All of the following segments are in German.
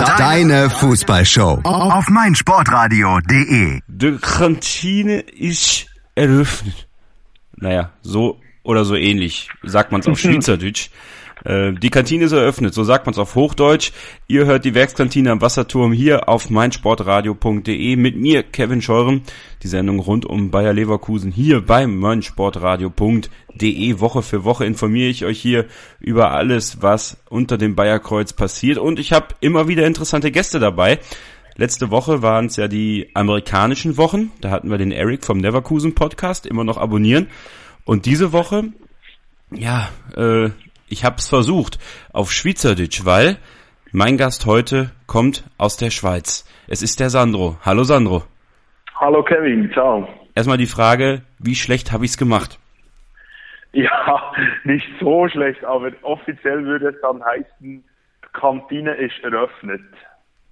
Deine Fußballshow auf meinsportradio.de. Die Kantine ist eröffnet. Naja, so oder so ähnlich sagt man es auf Schweizerdeutsch. Äh, die Kantine ist eröffnet, so sagt man es auf Hochdeutsch. Ihr hört die Werkskantine am Wasserturm hier auf meinsportradio.de mit mir, Kevin Scheuren. Die Sendung rund um Bayer Leverkusen hier beim meinsportradio.de. Woche für Woche informiere ich euch hier über alles, was unter dem Bayerkreuz passiert. Und ich habe immer wieder interessante Gäste dabei. Letzte Woche waren es ja die amerikanischen Wochen. Da hatten wir den Eric vom Neverkusen Podcast, immer noch abonnieren. Und diese Woche, ja, äh, ich habe es versucht auf Schweizerdeutsch, weil mein Gast heute kommt aus der Schweiz. Es ist der Sandro. Hallo Sandro. Hallo Kevin, ciao. Erstmal die Frage, wie schlecht habe ich's gemacht? Ja, nicht so schlecht, aber offiziell würde es dann heißen, Kantine ist eröffnet.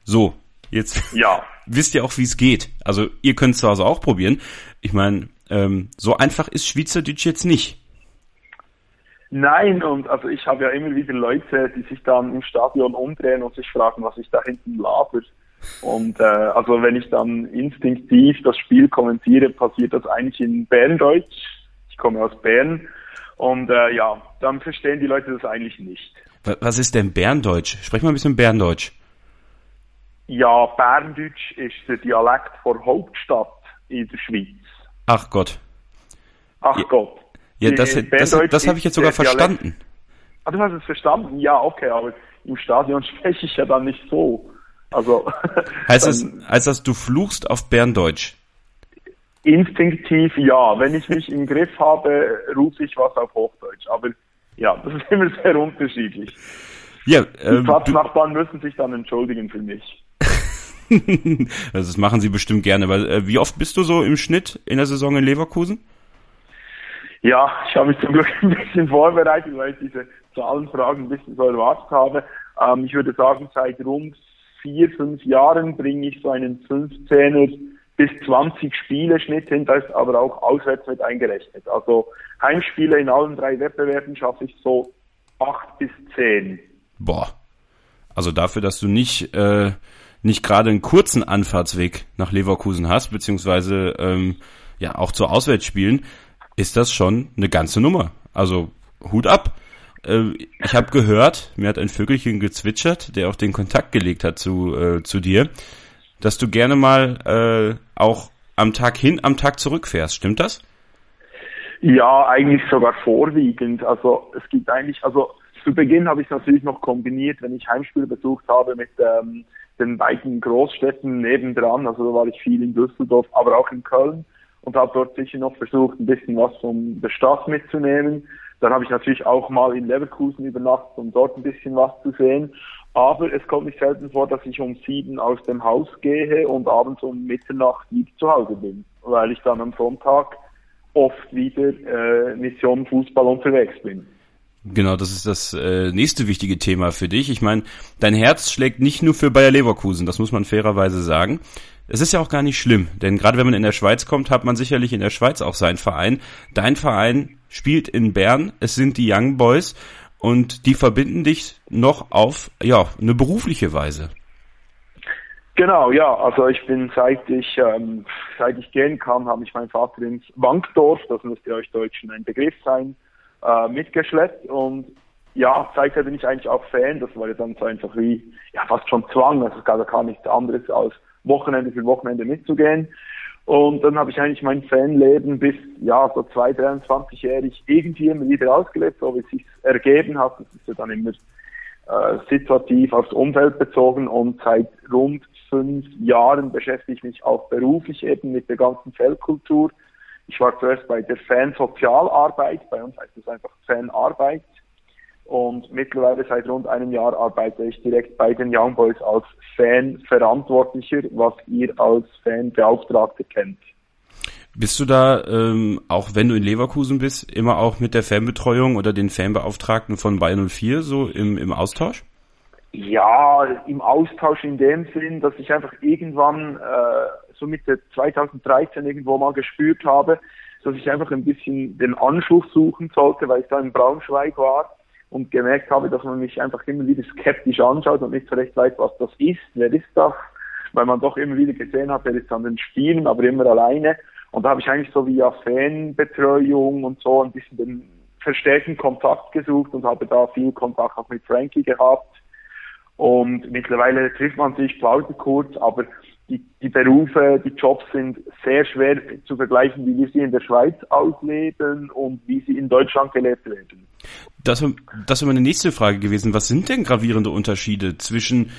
So, jetzt Ja. wisst ihr auch, wie es geht. Also ihr könnt es zu Hause auch probieren. Ich meine, ähm, so einfach ist Schweizerdeutsch jetzt nicht. Nein, und also ich habe ja immer wieder Leute, die sich dann im Stadion umdrehen und sich fragen, was ich da hinten laber. Und äh, also wenn ich dann instinktiv das Spiel kommentiere, passiert das eigentlich in Berndeutsch. Ich komme aus Bern. Und äh, ja, dann verstehen die Leute das eigentlich nicht. Wa- Was ist denn Berndeutsch? Sprech mal ein bisschen Berndeutsch. Ja, Berndeutsch ist der Dialekt der Hauptstadt in der Schweiz. Ach Gott. Ach Ja. Gott. Ja, Die- das, das, das habe ich jetzt sogar verstanden. Ah, du hast es verstanden? Ja, okay, aber im Stadion spreche ich ja dann nicht so. Also Heißt dann heißt das, du fluchst auf Berndeutsch? instinktiv ja. Wenn ich mich im Griff habe, rufe ich was auf Hochdeutsch. Aber ja, das ist immer sehr unterschiedlich. Ja, Die ähm, du, Platznachbarn müssen sich dann entschuldigen für mich. also das machen sie bestimmt gerne. Weil, äh, wie oft bist du so im Schnitt in der Saison in Leverkusen? Ja, ich habe mich zum Glück ein bisschen vorbereitet, weil ich diese Zahlenfragen ein bisschen so erwartet habe. Ähm, ich würde sagen, seit rund vier, fünf Jahren bringe ich so einen 15er bis 20 Spiele Schnitt hin, da ist aber auch auswärts mit eingerechnet. Also Heimspiele in allen drei Wettbewerben schaffe ich so acht bis zehn. Boah. Also dafür, dass du nicht, äh, nicht gerade einen kurzen Anfahrtsweg nach Leverkusen hast, beziehungsweise ähm, ja auch zu Auswärtsspielen, ist das schon eine ganze Nummer. Also Hut ab. Äh, ich habe gehört, mir hat ein Vögelchen gezwitschert, der auch den Kontakt gelegt hat zu, äh, zu dir, dass du gerne mal äh, auch am Tag hin, am Tag zurückfährst. Stimmt das? Ja, eigentlich sogar vorwiegend. Also es gibt eigentlich, also zu Beginn habe ich es natürlich noch kombiniert, wenn ich Heimspiele besucht habe mit ähm, den beiden Großstädten nebendran. Also da war ich viel in Düsseldorf, aber auch in Köln und habe dort sicher noch versucht, ein bisschen was von der Stadt mitzunehmen. Dann habe ich natürlich auch mal in Leverkusen übernachtet, um dort ein bisschen was zu sehen. Aber es kommt nicht selten vor, dass ich um sieben aus dem Haus gehe und abends um Mitternacht wieder zu Hause bin, weil ich dann am Sonntag oft wieder äh, Mission Fußball unterwegs bin. Genau, das ist das äh, nächste wichtige Thema für dich. Ich meine, dein Herz schlägt nicht nur für Bayer Leverkusen, das muss man fairerweise sagen. Es ist ja auch gar nicht schlimm, denn gerade wenn man in der Schweiz kommt, hat man sicherlich in der Schweiz auch seinen Verein. Dein Verein spielt in Bern, es sind die Young Boys und die verbinden dich noch auf ja eine berufliche Weise. Genau, ja, also ich bin seit ich ähm, seit ich gehen kann, habe ich meinen Vater ins Wankdorf, das müsste euch Deutschen ein Begriff sein, äh, mitgeschleppt und ja, seither bin ich eigentlich auch Fan, das war ja dann so einfach wie, ja fast schon Zwang, also ja gar nichts anderes als Wochenende für Wochenende mitzugehen. Und dann habe ich eigentlich mein Fanleben bis, ja, so zwei, 23-jährig irgendwie immer wieder ausgelebt, so wie es sich ergeben hat. Das ist ja dann immer äh, situativ aufs Umfeld bezogen und seit rund fünf Jahren beschäftige ich mich auch beruflich eben mit der ganzen Feldkultur. Ich war zuerst bei der Fansozialarbeit, bei uns heißt es einfach Fanarbeit. Und mittlerweile seit rund einem Jahr arbeite ich direkt bei den Young Boys als Fanverantwortlicher, was ihr als Fanbeauftragte kennt. Bist du da, ähm, auch wenn du in Leverkusen bist, immer auch mit der Fanbetreuung oder den Fanbeauftragten von Bayern 04 so im, im Austausch? Ja, im Austausch in dem Sinn, dass ich einfach irgendwann äh, so Mitte 2013 irgendwo mal gespürt habe, dass ich einfach ein bisschen den Anschluss suchen sollte, weil ich da in Braunschweig war und gemerkt habe, dass man mich einfach immer wieder skeptisch anschaut und nicht so recht weiß, was das ist, wer ist das, weil man doch immer wieder gesehen hat, er ist an den Spielen, aber immer alleine. Und da habe ich eigentlich so via Fanbetreuung und so ein bisschen den verstärkten Kontakt gesucht und habe da viel Kontakt auch mit Frankie gehabt. Und mittlerweile trifft man sich, plaudert kurz, aber die, die Berufe, die Jobs sind sehr schwer zu vergleichen, wie wir sie in der Schweiz ausleben und wie sie in Deutschland gelebt werden. Das, das wäre meine nächste Frage gewesen. Was sind denn gravierende Unterschiede zwischen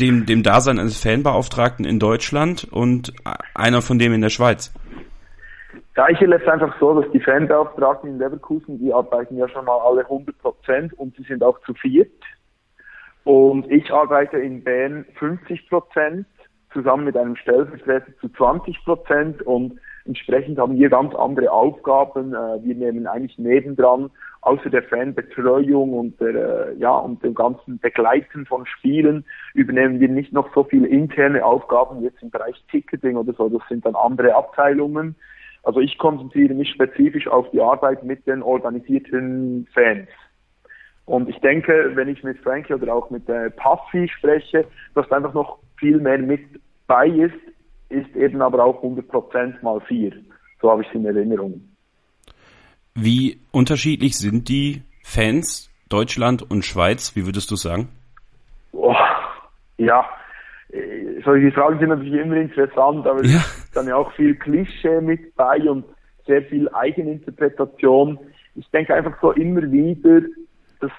dem, dem Dasein eines Fanbeauftragten in Deutschland und einer von dem in der Schweiz? Gleiche läuft einfach so, dass die Fanbeauftragten in Leverkusen, die arbeiten ja schon mal alle 100 Prozent und sie sind auch zu viert. Und ich arbeite in Bern 50 Prozent zusammen mit einem Stellvertreter zu 20 Prozent und entsprechend haben wir ganz andere Aufgaben. Äh, wir nehmen eigentlich nebendran außer der Fanbetreuung und der, äh, ja, und dem ganzen Begleiten von Spielen übernehmen wir nicht noch so viele interne Aufgaben jetzt im Bereich Ticketing oder so. Das sind dann andere Abteilungen. Also ich konzentriere mich spezifisch auf die Arbeit mit den organisierten Fans. Und ich denke, wenn ich mit Frankie oder auch mit der Puffy spreche, dass einfach noch viel mehr mit bei ist, ist eben aber auch 100% mal 4. So habe ich es in Erinnerung. Wie unterschiedlich sind die Fans Deutschland und Schweiz? Wie würdest du sagen? Oh, ja, äh, solche Fragen sind natürlich immer interessant, aber ja. es ist dann ja auch viel Klischee mit bei und sehr viel Eigeninterpretation. Ich denke einfach so immer wieder, dass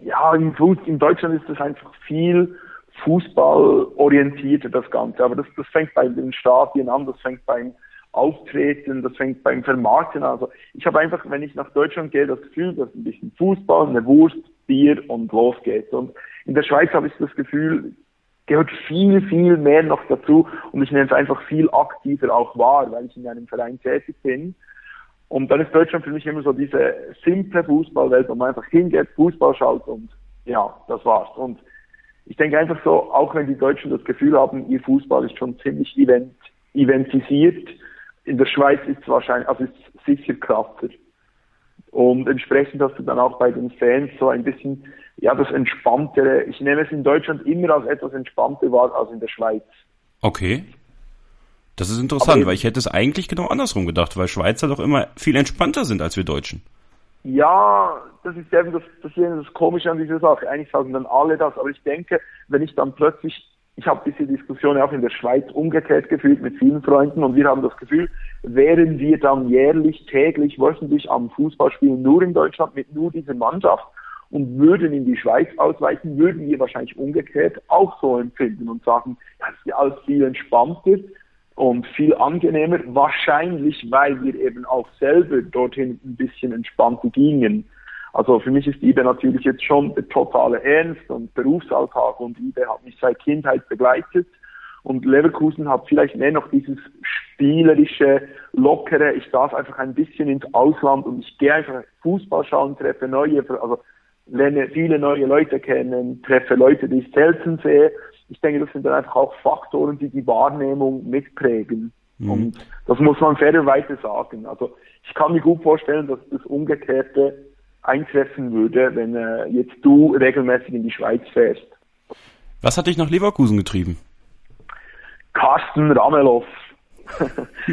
ja, im Fuß, in Deutschland ist das einfach viel fußballorientierter, das Ganze. Aber das, das fängt bei den Stadien an, das fängt beim Auftreten, das fängt beim Vermarkten an. Also ich habe einfach, wenn ich nach Deutschland gehe, das Gefühl, dass ein bisschen Fußball, eine Wurst, Bier und los geht's. Und in der Schweiz habe ich das Gefühl, gehört viel, viel mehr noch dazu und ich nehme es einfach viel aktiver auch wahr, weil ich in einem Verein tätig bin. Und dann ist Deutschland für mich immer so diese simple Fußballwelt, wo man einfach hingeht, Fußball schaut und ja, das war's. Und ich denke einfach so, auch wenn die Deutschen das Gefühl haben, ihr Fußball ist schon ziemlich event, eventisiert, in der Schweiz ist es wahrscheinlich, also ist sicher krasser. Und entsprechend hast du dann auch bei den Fans so ein bisschen, ja, das entspanntere, ich nehme es in Deutschland immer als etwas entspannter wahr als in der Schweiz. Okay. Das ist interessant, weil ich hätte es eigentlich genau andersrum gedacht, weil Schweizer doch immer viel entspannter sind als wir Deutschen. Ja, das ist eben das, das, das Komische an dieser Sache. Eigentlich sagen dann alle das, aber ich denke, wenn ich dann plötzlich ich habe diese Diskussion auch in der Schweiz umgekehrt gefühlt mit vielen Freunden und wir haben das Gefühl, wären wir dann jährlich, täglich, wöchentlich am Fußballspielen nur in Deutschland mit nur dieser Mannschaft und würden in die Schweiz ausweichen, würden wir wahrscheinlich umgekehrt auch so empfinden und sagen, das ist ja alles viel entspannter und viel angenehmer, wahrscheinlich weil wir eben auch selber dorthin ein bisschen entspannter gingen. Also für mich ist IBE natürlich jetzt schon der totale Ernst und Berufsalltag und IBE hat mich seit Kindheit begleitet und Leverkusen hat vielleicht mehr noch dieses spielerische, lockere, ich darf einfach ein bisschen ins Ausland und ich gehe einfach Fußball schauen, treffe neue, also lerne viele neue Leute kennen, treffe Leute, die ich selten sehe. Ich denke, das sind dann einfach auch Faktoren, die die Wahrnehmung mitprägen. Mhm. Und das muss man fairerweise sagen. Also ich kann mir gut vorstellen, dass das Umgekehrte eintreffen würde, wenn äh, jetzt du regelmäßig in die Schweiz fährst. Was hat dich nach Leverkusen getrieben? Carsten Ramelow.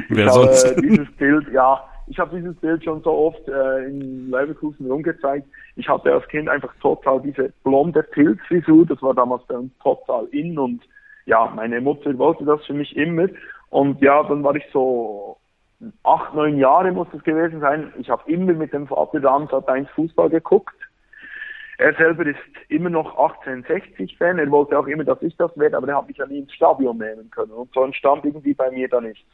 Wer sonst? Habe, äh, dieses Bild, ja, ich habe dieses Bild schon so oft äh, in Leverkusen rumgezeigt. Ich hatte als Kind einfach total diese blonde Pilzfrisur, das war damals bei uns total in und ja, meine Mutter wollte das für mich immer. Und ja, dann war ich so acht, neun Jahre muss es gewesen sein. Ich habe immer mit dem Vater Ramsat 1 Fußball geguckt. Er selber ist immer noch 1860-Fan. Er wollte auch immer, dass ich das werde, aber er hat mich ja nie ins Stadion nehmen können. Und so entstand irgendwie bei mir da nichts.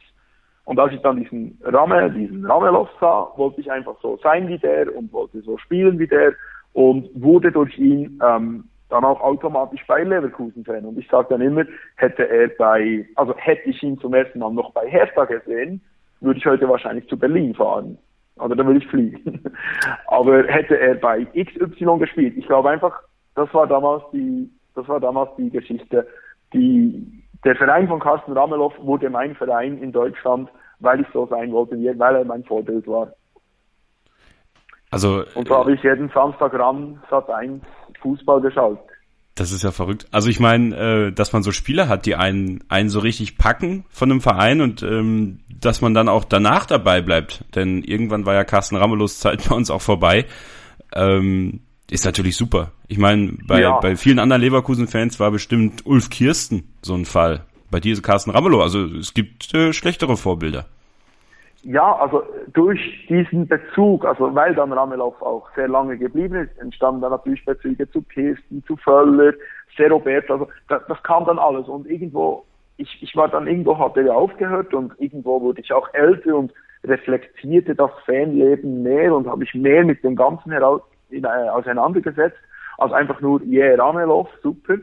Und als ich dann diesen Ramme, diesen Ramelow sah, wollte ich einfach so sein wie der und wollte so spielen wie der und wurde durch ihn ähm, dann auch automatisch bei Leverkusen Fan. Und ich sage dann immer, hätte er bei, also hätte ich ihn zum ersten Mal noch bei Hertha gesehen, würde ich heute wahrscheinlich zu Berlin fahren. Oder dann würde ich fliegen. Aber hätte er bei XY gespielt, ich glaube einfach, das war damals die, das war damals die Geschichte. Die, der Verein von Carsten Ramelow wurde mein Verein in Deutschland, weil ich so sein wollte, weil er mein Vorbild war. Also, und so habe ich jeden Samstag ran Sat 1 Fußball geschaut. Das ist ja verrückt. Also ich meine, äh, dass man so Spieler hat, die einen, einen so richtig packen von einem Verein und ähm, dass man dann auch danach dabei bleibt. Denn irgendwann war ja Carsten Ramelos Zeit bei uns auch vorbei. Ähm, ist natürlich super. Ich meine, bei, ja. bei vielen anderen Leverkusen-Fans war bestimmt Ulf Kirsten so ein Fall. Bei dir ist Carsten Ramelow. Also es gibt äh, schlechtere Vorbilder. Ja, also durch diesen Bezug, also weil dann Ramelow auch sehr lange geblieben ist, entstanden dann natürlich Bezüge zu Kirsten, zu Völler, sehr Robert, also das, das kam dann alles und irgendwo, ich, ich war dann irgendwo, hatte ja aufgehört und irgendwo wurde ich auch älter und reflektierte das Fanleben mehr und habe ich mehr mit dem Ganzen heraus in, äh, auseinandergesetzt, als einfach nur, yeah, Ramelow, super.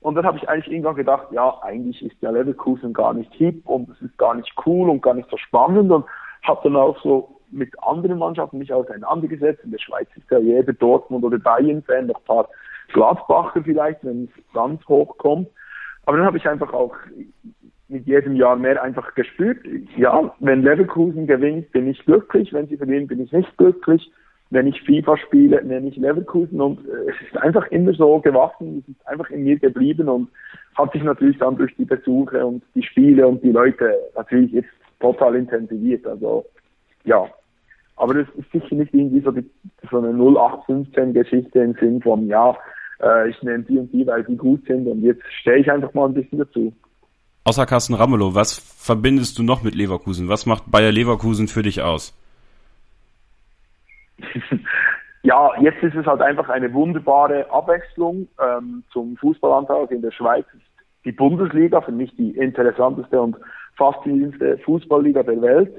Und dann habe ich eigentlich irgendwann gedacht, ja, eigentlich ist ja Leverkusen gar nicht hip und es ist gar nicht cool und gar nicht so spannend und habe dann auch so mit anderen Mannschaften mich auseinandergesetzt. In der Schweiz ist ja jeder Dortmund oder Bayern-Fan, noch ein paar Gladbacher vielleicht, wenn es ganz hoch kommt. Aber dann habe ich einfach auch mit jedem Jahr mehr einfach gespürt, ja, wenn Leverkusen gewinnt, bin ich glücklich, wenn sie verlieren, bin ich nicht glücklich wenn ich FIFA spiele, nenne ich Leverkusen und äh, es ist einfach immer so gewachsen, es ist einfach in mir geblieben und hat sich natürlich dann durch die Besuche und die Spiele und die Leute natürlich jetzt total intensiviert. Also ja, aber es ist sicher nicht irgendwie so, die, so eine 0815 Geschichte im Sinn von, ja, äh, ich nehme die und die, weil die gut sind und jetzt stehe ich einfach mal ein bisschen dazu. Außer Carsten Ramelow, was verbindest du noch mit Leverkusen? Was macht Bayer Leverkusen für dich aus? Ja, jetzt ist es halt einfach eine wunderbare Abwechslung ähm, zum Fußballantrag in der Schweiz. Die Bundesliga für mich die interessanteste und faszinierendste Fußballliga der Welt.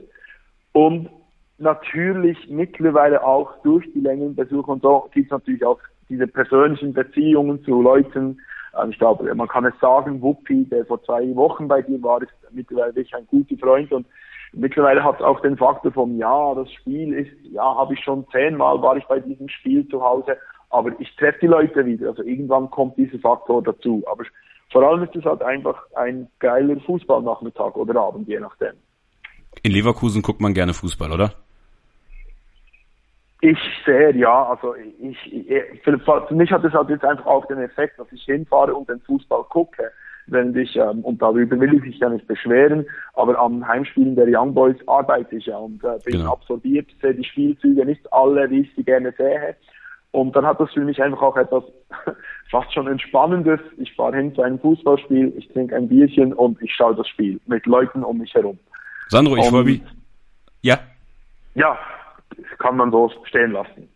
Und natürlich mittlerweile auch durch die längeren Besuche und so gibt es natürlich auch diese persönlichen Beziehungen zu Leuten. Ähm, ich glaube, man kann es sagen, Wuppi, der vor zwei Wochen bei dir war, ist mittlerweile wirklich ein guter Freund und Mittlerweile hat es auch den Faktor vom, ja, das Spiel ist, ja, habe ich schon zehnmal, war ich bei diesem Spiel zu Hause, aber ich treffe die Leute wieder. Also irgendwann kommt dieser Faktor dazu. Aber vor allem ist es halt einfach ein geiler Fußballnachmittag oder Abend, je nachdem. In Leverkusen guckt man gerne Fußball, oder? Ich sehr, ja. Also ich, ich für, für mich hat es halt jetzt einfach auch den Effekt, dass ich hinfahre und den Fußball gucke wenn ich, ähm, und darüber will ich mich ja nicht beschweren, aber am Heimspielen der Young Boys arbeite ich ja und äh, bin genau. absorbiert, sehe die Spielzüge nicht alle, wie ich sie gerne sehe. Und dann hat das für mich einfach auch etwas fast schon Entspannendes. Ich fahre hin zu einem Fußballspiel, ich trinke ein Bierchen und ich schaue das Spiel mit Leuten um mich herum. Sandro, ich freue mich. Ja? Ja, kann man so stehen lassen.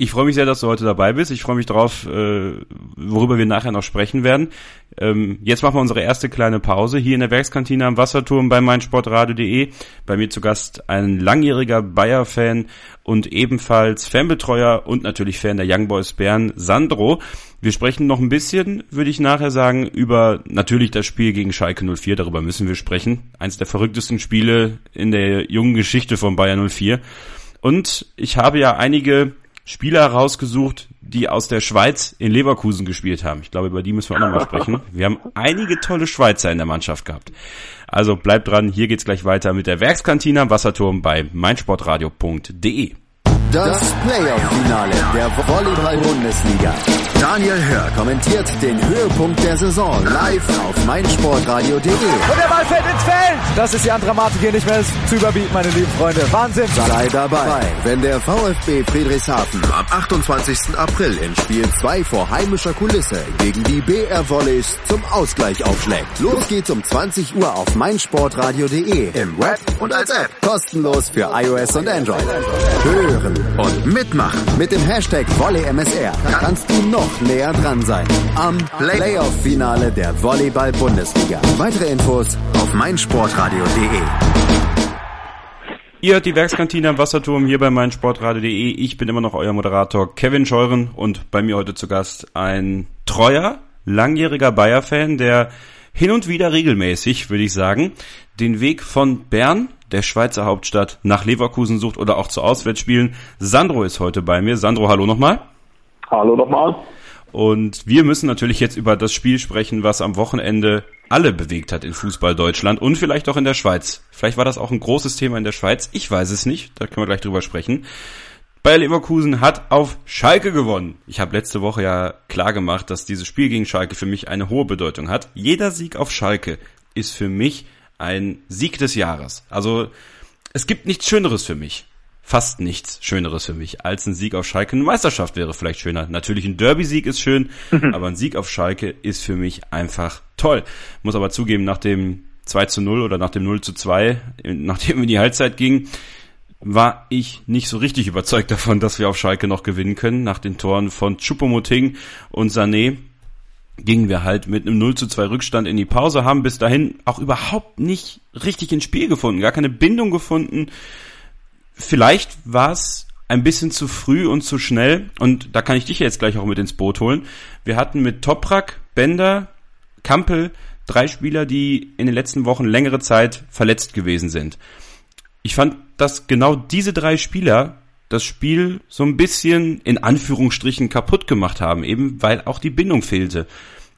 Ich freue mich sehr, dass du heute dabei bist. Ich freue mich drauf, äh, worüber wir nachher noch sprechen werden. Ähm, jetzt machen wir unsere erste kleine Pause hier in der Werkskantine am Wasserturm bei meinsportradio.de. Bei mir zu Gast ein langjähriger Bayer-Fan und ebenfalls Fanbetreuer und natürlich Fan der Young Boys Bern, Sandro. Wir sprechen noch ein bisschen, würde ich nachher sagen, über natürlich das Spiel gegen Schalke 04. Darüber müssen wir sprechen. Eins der verrücktesten Spiele in der jungen Geschichte von Bayer 04. Und ich habe ja einige Spieler rausgesucht, die aus der Schweiz in Leverkusen gespielt haben. Ich glaube, über die müssen wir auch nochmal sprechen. Wir haben einige tolle Schweizer in der Mannschaft gehabt. Also bleibt dran, hier geht's gleich weiter mit der Werkskantine am Wasserturm bei meinsportradio.de. Das Playoff-Finale der Volleyball-Bundesliga. Daniel Hör kommentiert den Höhepunkt der Saison live auf meinsportradio.de. Und der Ball fällt ins Feld. Das ist die andere Dramatik hier nicht mehr zu überbieten, meine lieben Freunde. Wahnsinn. Sei dabei, wenn der VfB Friedrichshafen am 28. April in Spiel 2 vor heimischer Kulisse gegen die BR Volleys zum Ausgleich aufschlägt. Los geht's um 20 Uhr auf meinsportradio.de im Web und als App. Kostenlos für iOS und Android. Hören und mitmachen mit dem Hashtag VolleyMSR kannst du noch näher dran sein am Playoff-Finale der Volleyball-Bundesliga. Weitere Infos auf meinsportradio.de. Ihr hört die Werkskantine am Wasserturm hier bei meinsportradio.de. Ich bin immer noch euer Moderator Kevin Scheuren und bei mir heute zu Gast ein treuer, langjähriger Bayer-Fan, der hin und wieder regelmäßig, würde ich sagen, den Weg von Bern der Schweizer Hauptstadt nach Leverkusen sucht oder auch zu Auswärtsspielen. Sandro ist heute bei mir. Sandro, hallo nochmal. Hallo nochmal. Und wir müssen natürlich jetzt über das Spiel sprechen, was am Wochenende alle bewegt hat in Fußball Deutschland und vielleicht auch in der Schweiz. Vielleicht war das auch ein großes Thema in der Schweiz. Ich weiß es nicht. Da können wir gleich drüber sprechen. Bayer Leverkusen hat auf Schalke gewonnen. Ich habe letzte Woche ja klar gemacht, dass dieses Spiel gegen Schalke für mich eine hohe Bedeutung hat. Jeder Sieg auf Schalke ist für mich ein Sieg des Jahres. Also es gibt nichts Schöneres für mich. Fast nichts Schöneres für mich als ein Sieg auf Schalke. Eine Meisterschaft wäre vielleicht schöner. Natürlich ein Derby-Sieg ist schön, aber ein Sieg auf Schalke ist für mich einfach toll. Muss aber zugeben, nach dem 2 zu 0 oder nach dem 0 zu 2, nachdem wir in die Halbzeit gingen, war ich nicht so richtig überzeugt davon, dass wir auf Schalke noch gewinnen können. Nach den Toren von Chupomoting und Sané gingen wir halt mit einem 0 zu 2 Rückstand in die Pause, haben bis dahin auch überhaupt nicht richtig ins Spiel gefunden, gar keine Bindung gefunden. Vielleicht war es ein bisschen zu früh und zu schnell und da kann ich dich jetzt gleich auch mit ins Boot holen. Wir hatten mit Toprak, Bender, Kampel drei Spieler, die in den letzten Wochen längere Zeit verletzt gewesen sind. Ich fand, dass genau diese drei Spieler das Spiel so ein bisschen in Anführungsstrichen kaputt gemacht haben, eben weil auch die Bindung fehlte.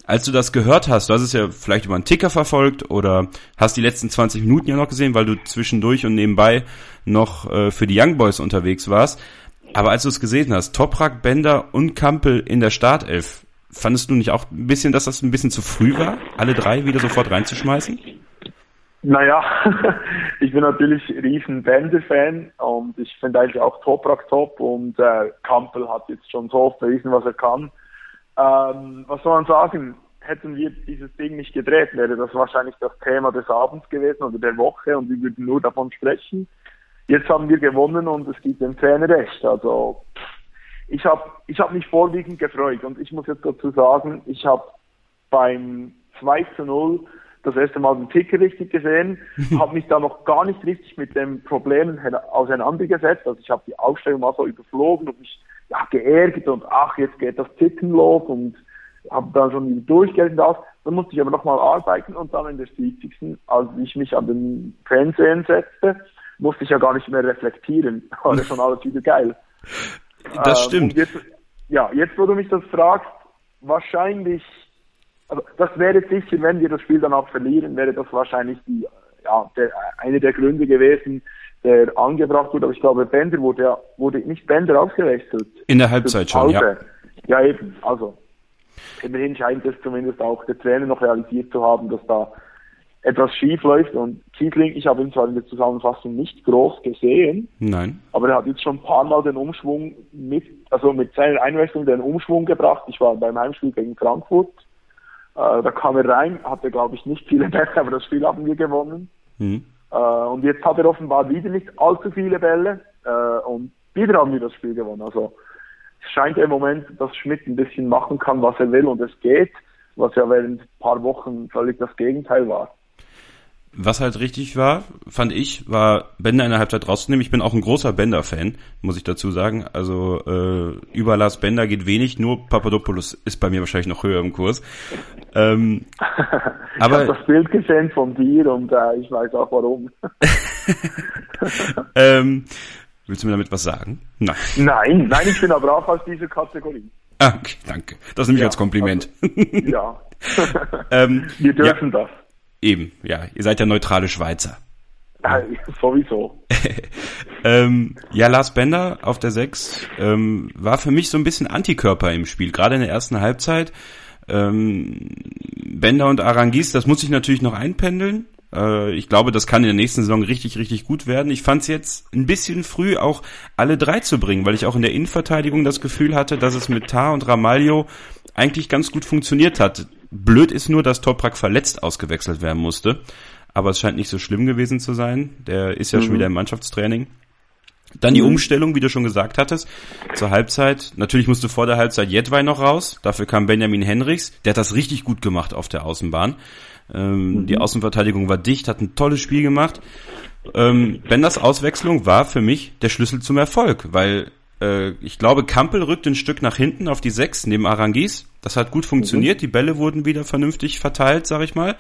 Als du das gehört hast, du hast es ja vielleicht über einen Ticker verfolgt oder hast die letzten 20 Minuten ja noch gesehen, weil du zwischendurch und nebenbei noch äh, für die Young Boys unterwegs warst. Aber als du es gesehen hast, Toprak, Bender und Kampel in der Startelf, fandest du nicht auch ein bisschen, dass das ein bisschen zu früh war, alle drei wieder sofort reinzuschmeißen? Naja, ich bin natürlich riesen Bender-Fan und ich finde eigentlich auch Toprak top und äh, Kampel hat jetzt schon so oft bewiesen, was er kann. Ähm, was soll man sagen? Hätten wir dieses Ding nicht gedreht, wäre das wahrscheinlich das Thema des Abends gewesen oder der Woche und wir würden nur davon sprechen. Jetzt haben wir gewonnen und es gibt dem Trainer recht. Also ich habe ich hab mich vorwiegend gefreut und ich muss jetzt dazu sagen, ich habe beim 2 zu 0 das erste Mal den Ticker richtig gesehen, habe mich da noch gar nicht richtig mit den Problemen auseinandergesetzt. Also ich habe die Aufstellung mal so überflogen und mich ja, geärgert und ach, jetzt geht das Ticken los und habe dann schon durchgerechnet aus. Dann musste ich aber nochmal arbeiten und dann in der 70. als ich mich an den Fernsehen setzte, musste ich ja gar nicht mehr reflektieren. War ja schon alles wieder geil. Das ähm, stimmt. Jetzt, ja, jetzt wo du mich das fragst, wahrscheinlich also das wäre sicher, wenn wir das Spiel dann auch verlieren, wäre das wahrscheinlich die, ja, der, eine der Gründe gewesen, der angebracht wurde. Aber ich glaube, Bender wurde ja, wurde nicht Bender ausgewechselt. In der Halbzeit schon, ja. Ja, eben. Also, immerhin scheint es zumindest auch der Trainer noch realisiert zu haben, dass da etwas schief läuft. Und Kiesling, ich habe ihn zwar in der Zusammenfassung nicht groß gesehen. Nein. Aber er hat jetzt schon ein paar Mal den Umschwung mit, also mit seiner Einwechslung den Umschwung gebracht. Ich war beim Heimspiel gegen Frankfurt äh, da kam er rein, hatte glaube ich nicht viele Bälle, aber das Spiel haben wir gewonnen. Mhm. Äh, und jetzt hat er offenbar wieder nicht allzu viele Bälle äh, und wieder haben wir das Spiel gewonnen. Also es scheint im Moment, dass Schmidt ein bisschen machen kann, was er will und es geht, was ja während ein paar Wochen völlig das Gegenteil war. Was halt richtig war, fand ich, war Bender in der Halbzeit rauszunehmen. Ich bin auch ein großer Bender-Fan, muss ich dazu sagen. Also äh, über Lars Bender geht wenig, nur Papadopoulos ist bei mir wahrscheinlich noch höher im Kurs. Ähm, ich habe das Bild gesehen von dir und äh, ich weiß auch warum. ähm, willst du mir damit was sagen? Nein. Nein, nein, ich bin aber auch aus dieser Kategorie. Ah, okay, danke. Das nehme ich ja, als Kompliment. Also, ja. ähm, Wir dürfen ja. das. Eben, ja, ihr seid ja neutrale Schweizer. Ja, sowieso. ähm, ja, Lars Bender auf der 6 ähm, war für mich so ein bisschen Antikörper im Spiel, gerade in der ersten Halbzeit. Ähm, Bender und Arangis, das muss ich natürlich noch einpendeln. Äh, ich glaube, das kann in der nächsten Saison richtig, richtig gut werden. Ich fand es jetzt ein bisschen früh, auch alle drei zu bringen, weil ich auch in der Innenverteidigung das Gefühl hatte, dass es mit Tar und Ramalho eigentlich ganz gut funktioniert hat. Blöd ist nur, dass Toprak verletzt ausgewechselt werden musste. Aber es scheint nicht so schlimm gewesen zu sein. Der ist ja mhm. schon wieder im Mannschaftstraining. Dann die mhm. Umstellung, wie du schon gesagt hattest, zur Halbzeit. Natürlich musste vor der Halbzeit Jedwai noch raus. Dafür kam Benjamin Henrichs. Der hat das richtig gut gemacht auf der Außenbahn. Ähm, mhm. Die Außenverteidigung war dicht, hat ein tolles Spiel gemacht. Ähm, Benders Auswechslung war für mich der Schlüssel zum Erfolg, weil äh, ich glaube, Kampel rückt ein Stück nach hinten auf die Sechs neben Arangis. Das hat gut funktioniert. Mhm. Die Bälle wurden wieder vernünftig verteilt, sag ich mal.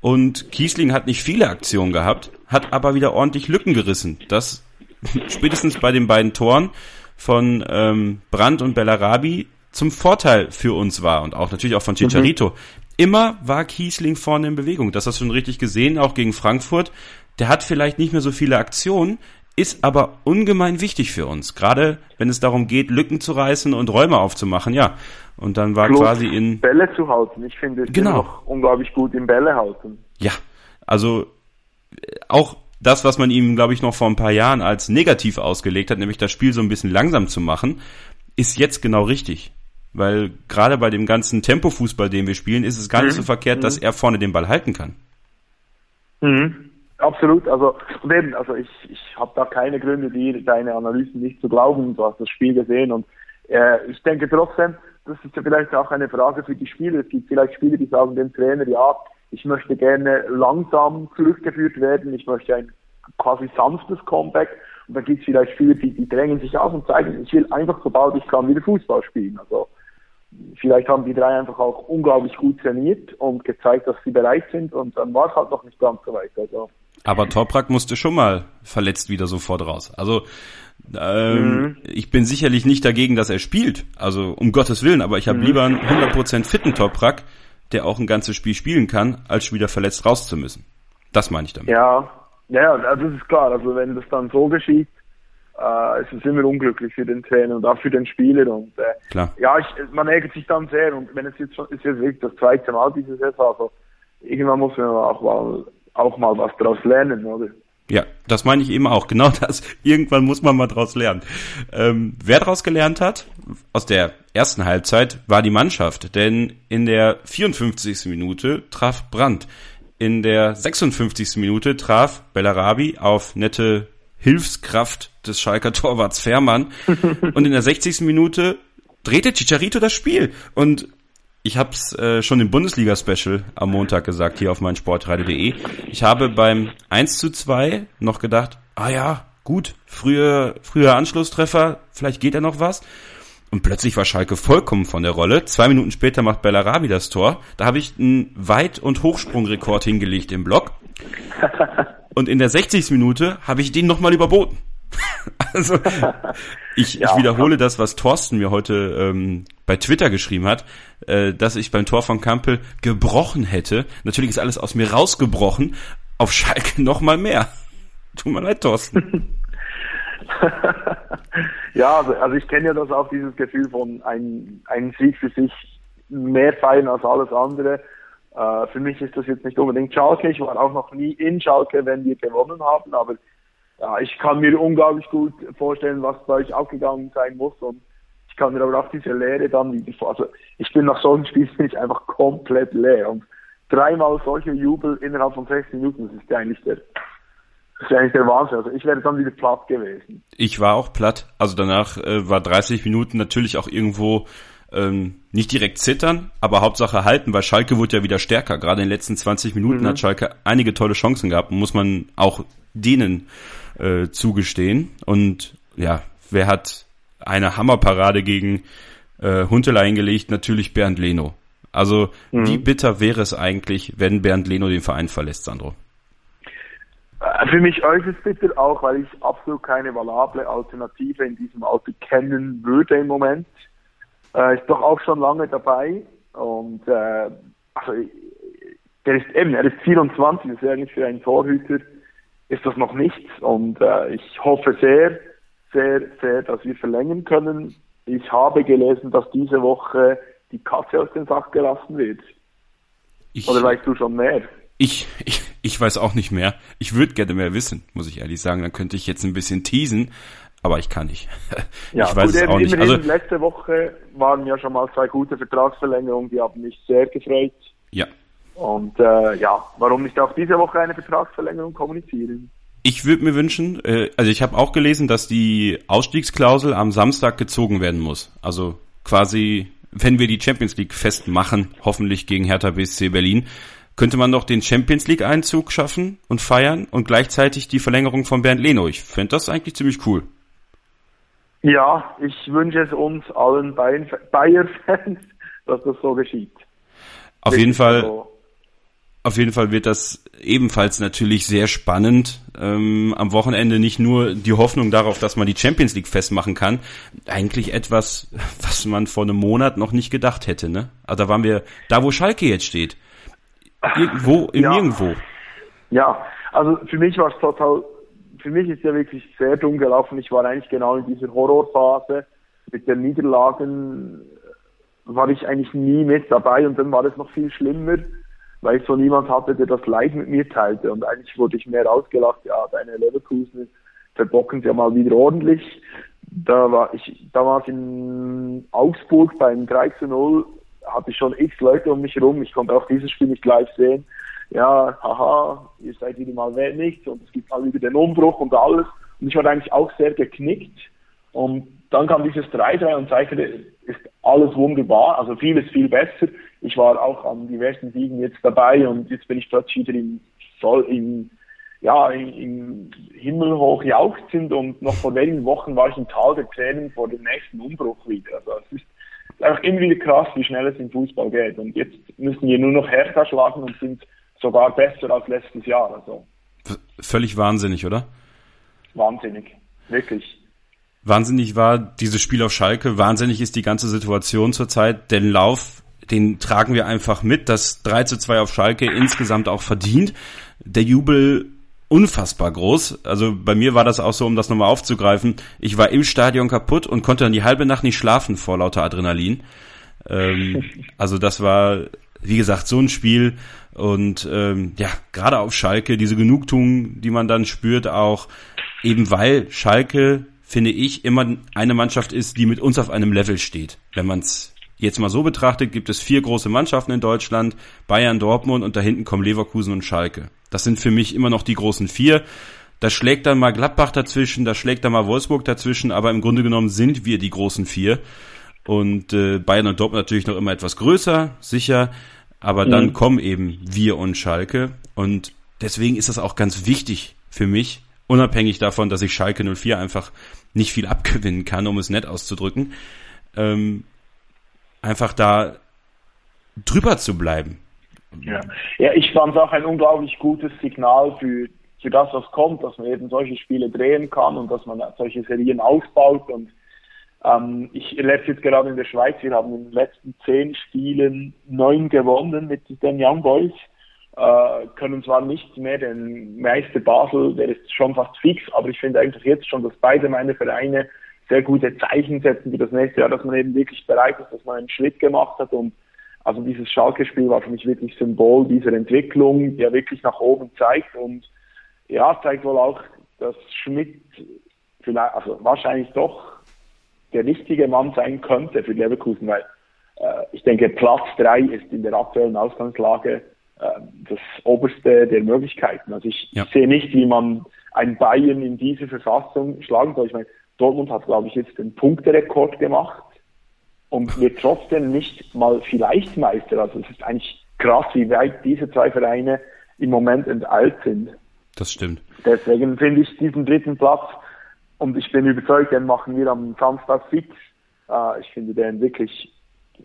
Und Kiesling hat nicht viele Aktionen gehabt, hat aber wieder ordentlich Lücken gerissen. Das spätestens bei den beiden Toren von ähm, Brandt und Bellarabi zum Vorteil für uns war und auch natürlich auch von Chicharito. Mhm. Immer war Kiesling vorne in Bewegung. Das hast du schon richtig gesehen, auch gegen Frankfurt. Der hat vielleicht nicht mehr so viele Aktionen, ist aber ungemein wichtig für uns. Gerade wenn es darum geht, Lücken zu reißen und Räume aufzumachen, ja. Und dann war Plus quasi in. Bälle zu halten. Ich finde es Genau. noch unglaublich gut im Bälle halten. Ja, also äh, auch das, was man ihm, glaube ich, noch vor ein paar Jahren als negativ ausgelegt hat, nämlich das Spiel so ein bisschen langsam zu machen, ist jetzt genau richtig. Weil gerade bei dem ganzen Tempofußball, den wir spielen, ist es gar nicht so verkehrt, dass er vorne den Ball halten kann. Mhm. Absolut, also und eben, also ich, ich habe da keine Gründe, die deine Analysen nicht zu glauben. Du hast das Spiel gesehen und äh, ich denke trotzdem, das ist ja vielleicht auch eine Frage für die Spieler. Es gibt vielleicht Spieler, die sagen dem Trainer, ja, ich möchte gerne langsam zurückgeführt werden, ich möchte ein quasi sanftes Comeback. Und dann gibt es vielleicht Spieler, die, die drängen sich auf und zeigen, ich will einfach, sobald ich kann, wieder Fußball spielen. Also vielleicht haben die drei einfach auch unglaublich gut trainiert und gezeigt, dass sie bereit sind und dann war es halt noch nicht ganz so weit. Also Aber Toprak musste schon mal verletzt wieder sofort raus. Also ähm, ich bin sicherlich nicht dagegen, dass er spielt. Also um Gottes Willen, aber ich habe lieber einen 100% fitten Toprak, der auch ein ganzes Spiel spielen kann, als wieder verletzt raus zu müssen. Das meine ich damit. Ja, ja, das ist klar. Also wenn das dann so geschieht, äh, ist es immer unglücklich für den Trainer und auch für den Spieler. Und äh, Klar. ja, ich, man ärgert sich dann sehr. Und wenn es jetzt schon ist jetzt wirklich das zweite Mal diese Saison, also irgendwann muss man auch mal auch mal was daraus lernen, oder? Ja, das meine ich eben auch. Genau das. Irgendwann muss man mal draus lernen. Ähm, wer daraus gelernt hat, aus der ersten Halbzeit, war die Mannschaft. Denn in der 54. Minute traf Brandt. In der 56. Minute traf Bellarabi auf nette Hilfskraft des Schalker Torwarts Fährmann. Und in der 60. Minute drehte Chicharito das Spiel. Und ich habe es äh, schon im Bundesliga-Special am Montag gesagt, hier auf meinsportradio.de. Ich habe beim 1 zu 2 noch gedacht, ah ja, gut, früher, früher Anschlusstreffer, vielleicht geht ja noch was. Und plötzlich war Schalke vollkommen von der Rolle. Zwei Minuten später macht Bellarabi das Tor. Da habe ich einen Weit- und Hochsprungrekord hingelegt im Block. Und in der 60. Minute habe ich den nochmal überboten. also ich, Ja. ich wiederhole das, was Thorsten mir heute ähm, bei Twitter geschrieben hat, äh, dass ich beim Tor von Kampel gebrochen hätte. Natürlich ist alles aus mir rausgebrochen. Auf Schalke nochmal mehr. Tut mir leid, Thorsten. ja, also, also ich kenne ja das auch, dieses Gefühl von ein, ein Sieg für sich mehr feiern als alles andere. Äh, für mich ist das jetzt nicht unbedingt Schalke. Ich war auch noch nie in Schalke, wenn wir gewonnen haben, aber ja, ich kann mir unglaublich gut vorstellen, was bei euch abgegangen sein muss und ich kann mir aber auch diese Leere dann wieder. Also ich bin nach solchen Spielen einfach komplett leer und dreimal solcher Jubel innerhalb von sechs Minuten, das ist ja eigentlich der, das ist eigentlich der Wahnsinn. Also ich wäre dann wieder platt gewesen. Ich war auch platt. Also danach äh, war 30 Minuten natürlich auch irgendwo ähm, nicht direkt zittern, aber Hauptsache halten, weil Schalke wurde ja wieder stärker. Gerade in den letzten 20 Minuten hat Schalke einige tolle Chancen gehabt, muss man auch denen äh, zugestehen. Und ja, wer hat eine Hammerparade gegen äh, Huntela eingelegt? Natürlich Bernd Leno. Also wie bitter wäre es eigentlich, wenn Bernd Leno den Verein verlässt, Sandro? Äh, Für mich äußerst bitter auch, weil ich absolut keine valable Alternative in diesem Auto kennen würde im Moment. Äh, ist doch auch schon lange dabei und äh, also der ist eben, er ist 24, das ist eigentlich für einen Torhüter ist das noch nichts und äh, ich hoffe sehr, sehr, sehr, dass wir verlängern können. Ich habe gelesen, dass diese Woche die Katze aus dem Sack gelassen wird. Ich, Oder weißt du schon mehr? Ich, ich, ich weiß auch nicht mehr. Ich würde gerne mehr wissen, muss ich ehrlich sagen. Dann könnte ich jetzt ein bisschen teasen, aber ich kann nicht. Ja, ich weiß gut, es auch nicht. Also, letzte Woche waren ja schon mal zwei gute Vertragsverlängerungen, die haben mich sehr gefreut. ja. Und äh, ja, warum nicht auch diese Woche eine Vertragsverlängerung kommunizieren? Ich würde mir wünschen, äh, also ich habe auch gelesen, dass die Ausstiegsklausel am Samstag gezogen werden muss. Also quasi, wenn wir die Champions League festmachen, hoffentlich gegen Hertha BSC Berlin, könnte man doch den Champions League Einzug schaffen und feiern und gleichzeitig die Verlängerung von Bernd Leno. Ich fände das eigentlich ziemlich cool. Ja, ich wünsche es uns allen Bayern- Bayer-Fans, dass das so geschieht. Auf jeden Fall Also, Auf jeden Fall wird das ebenfalls natürlich sehr spannend. Ähm, am Wochenende nicht nur die Hoffnung darauf, dass man die Champions League festmachen kann. Eigentlich etwas, was man vor einem Monat noch nicht gedacht hätte. Ne? Also da waren wir da, wo Schalke jetzt steht. Irgendwo im Ja. Nirgendwo. Ja, also für mich war es total für mich ist ja wirklich sehr dumm gelaufen. Ich war eigentlich genau in dieser Horrorphase. Mit den Niederlagen war ich eigentlich nie mit dabei und dann war es noch viel schlimmer, weil ich so niemand hatte, der das Leid mit mir teilte. Und eigentlich wurde ich mehr ausgelacht, ja, deine Leverkusen verbocken ja mal wieder ordentlich. Da war ich damals in Augsburg beim 3 zu 0 hatte ich schon x Leute um mich herum. Ich konnte auch dieses Spiel nicht live sehen. Ja, haha, ihr seid wieder mal nichts und es gibt mal wieder den Umbruch und alles. Und ich war eigentlich auch sehr geknickt. Und dann kam dieses 3-3 und zeigte, ist alles wunderbar, also vieles viel besser. Ich war auch an diversen Siegen jetzt dabei und jetzt bin ich plötzlich wieder im, voll im, ja, im Himmel hoch jauchzend und noch vor wenigen Wochen war ich im Tal der Tränen vor dem nächsten Umbruch wieder. Also es ist einfach immer wieder krass, wie schnell es im Fußball geht. Und jetzt müssen wir nur noch härter schlagen und sind sogar besser als letztes Jahr. Also völlig wahnsinnig, oder? Wahnsinnig, wirklich. Wahnsinnig war dieses Spiel auf Schalke, wahnsinnig ist die ganze Situation zurzeit. Den Lauf, den tragen wir einfach mit. Das 3 zu 2 auf Schalke insgesamt auch verdient. Der Jubel unfassbar groß. Also bei mir war das auch so, um das nochmal aufzugreifen. Ich war im Stadion kaputt und konnte dann die halbe Nacht nicht schlafen vor lauter Adrenalin. Ähm, also das war, wie gesagt, so ein Spiel. Und ähm, ja, gerade auf Schalke, diese Genugtuung, die man dann spürt, auch eben weil Schalke finde ich, immer eine Mannschaft ist, die mit uns auf einem Level steht. Wenn man es jetzt mal so betrachtet, gibt es vier große Mannschaften in Deutschland, Bayern, Dortmund und da hinten kommen Leverkusen und Schalke. Das sind für mich immer noch die großen vier. Da schlägt dann mal Gladbach dazwischen, da schlägt dann mal Wolfsburg dazwischen, aber im Grunde genommen sind wir die großen vier. Und äh, Bayern und Dortmund natürlich noch immer etwas größer, sicher, aber mhm. dann kommen eben wir und Schalke. Und deswegen ist das auch ganz wichtig für mich, unabhängig davon, dass ich Schalke 04 einfach nicht viel abgewinnen kann, um es nett auszudrücken, ähm, einfach da drüber zu bleiben. Ja, ja ich fand es auch ein unglaublich gutes Signal für, für das, was kommt, dass man eben solche Spiele drehen kann und dass man solche Serien ausbaut. Und ähm, ich erlebe es jetzt gerade in der Schweiz, wir haben in den letzten zehn Spielen neun gewonnen mit den Young Boys. Äh, können zwar nicht mehr den Meister Basel, der ist schon fast fix, aber ich finde eigentlich jetzt schon, dass beide meine Vereine sehr gute Zeichen setzen für das nächste Jahr, dass man eben wirklich bereit ist, dass man einen Schritt gemacht hat und also dieses Schalke-Spiel war für mich wirklich Symbol dieser Entwicklung, die ja wirklich nach oben zeigt und ja, zeigt wohl auch, dass Schmidt vielleicht, also wahrscheinlich doch der richtige Mann sein könnte für Leverkusen, weil äh, ich denke, Platz drei ist in der aktuellen Ausgangslage ähm, das oberste der Möglichkeiten. Also ich ja. sehe nicht, wie man ein Bayern in diese Verfassung schlagen soll. Ich meine, Dortmund hat, glaube ich, jetzt den Punkterekord gemacht und wird trotzdem nicht mal vielleicht Meister. Also es ist eigentlich krass, wie weit diese zwei Vereine im Moment enteilt sind. Das stimmt. Deswegen finde ich diesen dritten Platz und ich bin überzeugt, den machen wir am Samstag fix. Äh, ich finde den wirklich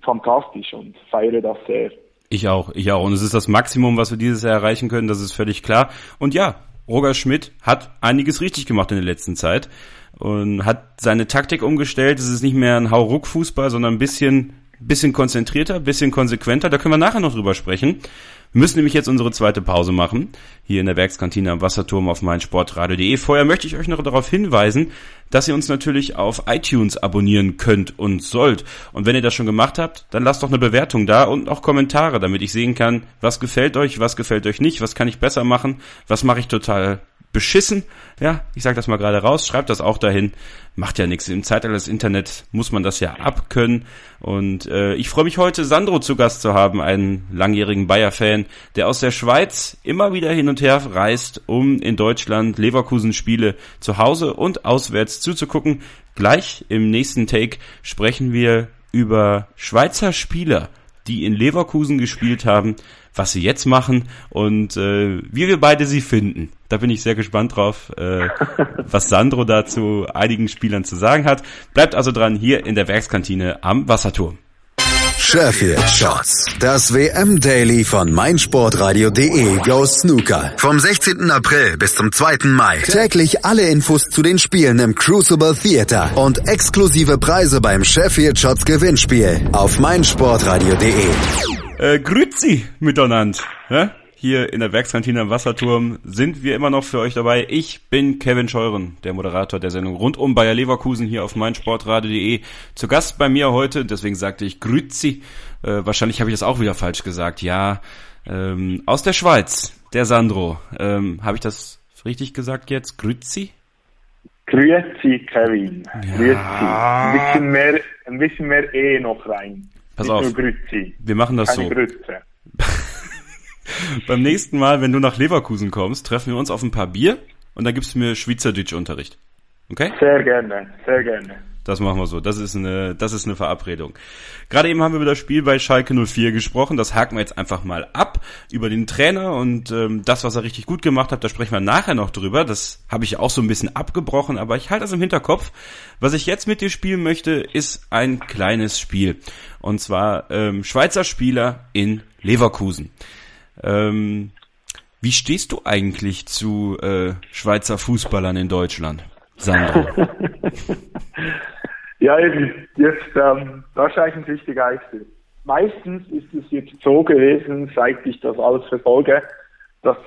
fantastisch und feiere das sehr. Ich auch, ich auch. Und es ist das Maximum, was wir dieses Jahr erreichen können, das ist völlig klar. Und ja, Roger Schmidt hat einiges richtig gemacht in der letzten Zeit und hat seine Taktik umgestellt. Es ist nicht mehr ein Hauruck-Fußball, sondern ein bisschen, bisschen konzentrierter, bisschen konsequenter. Da können wir nachher noch drüber sprechen. Wir müssen nämlich jetzt unsere zweite Pause machen, hier in der Werkskantine am Wasserturm auf meinsportradio.de. Vorher möchte ich euch noch darauf hinweisen, dass ihr uns natürlich auf iTunes abonnieren könnt und sollt. Und wenn ihr das schon gemacht habt, dann lasst doch eine Bewertung da und auch Kommentare, damit ich sehen kann, was gefällt euch, was gefällt euch nicht, was kann ich besser machen, was mache ich total beschissen. Ja, ich sage das mal gerade raus, schreibt das auch dahin. Macht ja nichts. Im Zeitalter des Internet muss man das ja abkönnen. Und äh, ich freue mich heute, Sandro zu Gast zu haben, einen langjährigen Bayer-Fan, der aus der Schweiz immer wieder hin und her reist, um in Deutschland Leverkusen-Spiele zu Hause und auswärts zuzugucken. Gleich im nächsten Take sprechen wir über Schweizer Spieler, die in Leverkusen gespielt haben, was sie jetzt machen und äh, wie wir beide sie finden. Da bin ich sehr gespannt drauf, äh, was Sandro dazu einigen Spielern zu sagen hat. Bleibt also dran hier in der Werkskantine am Wasserturm. Sheffield Shots. Das WM-Daily von meinsportradio.de Go Snooker. Vom 16. April bis zum 2. Mai. Täglich alle Infos zu den Spielen im Crucible Theater und exklusive Preise beim Sheffield Shots Gewinnspiel auf meinsportradio.de. Äh, grüezi miteinander. Ja? Hier in der Werkskantine am Wasserturm sind wir immer noch für euch dabei. Ich bin Kevin Scheuren, der Moderator der Sendung rund um Bayer Leverkusen hier auf meinsportradio.de. Zu Gast bei mir heute, deswegen sagte ich Grüzi. Äh, wahrscheinlich habe ich das auch wieder falsch gesagt. Ja, ähm, aus der Schweiz, der Sandro. Ähm, habe ich das richtig gesagt jetzt? Grüzi? Grüezi, Kevin. Ja. Grüezi. Ein bisschen mehr, ein bisschen mehr E noch rein. Pass Nicht auf. Wir machen das Keine so. Grütze. Beim nächsten Mal, wenn du nach Leverkusen kommst, treffen wir uns auf ein paar Bier und dann gibst du mir Schweizerdeutsch-Unterricht. Okay? Sehr gerne, sehr gerne. Das machen wir so. Das ist eine, das ist eine Verabredung. Gerade eben haben wir über das Spiel bei Schalke 04 gesprochen. Das haken wir jetzt einfach mal ab über den Trainer und ähm, das, was er richtig gut gemacht hat. Da sprechen wir nachher noch drüber. Das habe ich auch so ein bisschen abgebrochen, aber ich halte das im Hinterkopf. Was ich jetzt mit dir spielen möchte, ist ein kleines Spiel und zwar ähm, Schweizer Spieler in Leverkusen. Ähm, wie stehst du eigentlich zu äh, Schweizer Fußballern in Deutschland, Sandro? ja, jetzt ähm, ein wichtiger Geiste. Meistens ist es jetzt so gewesen, seit ich das alles verfolge, dass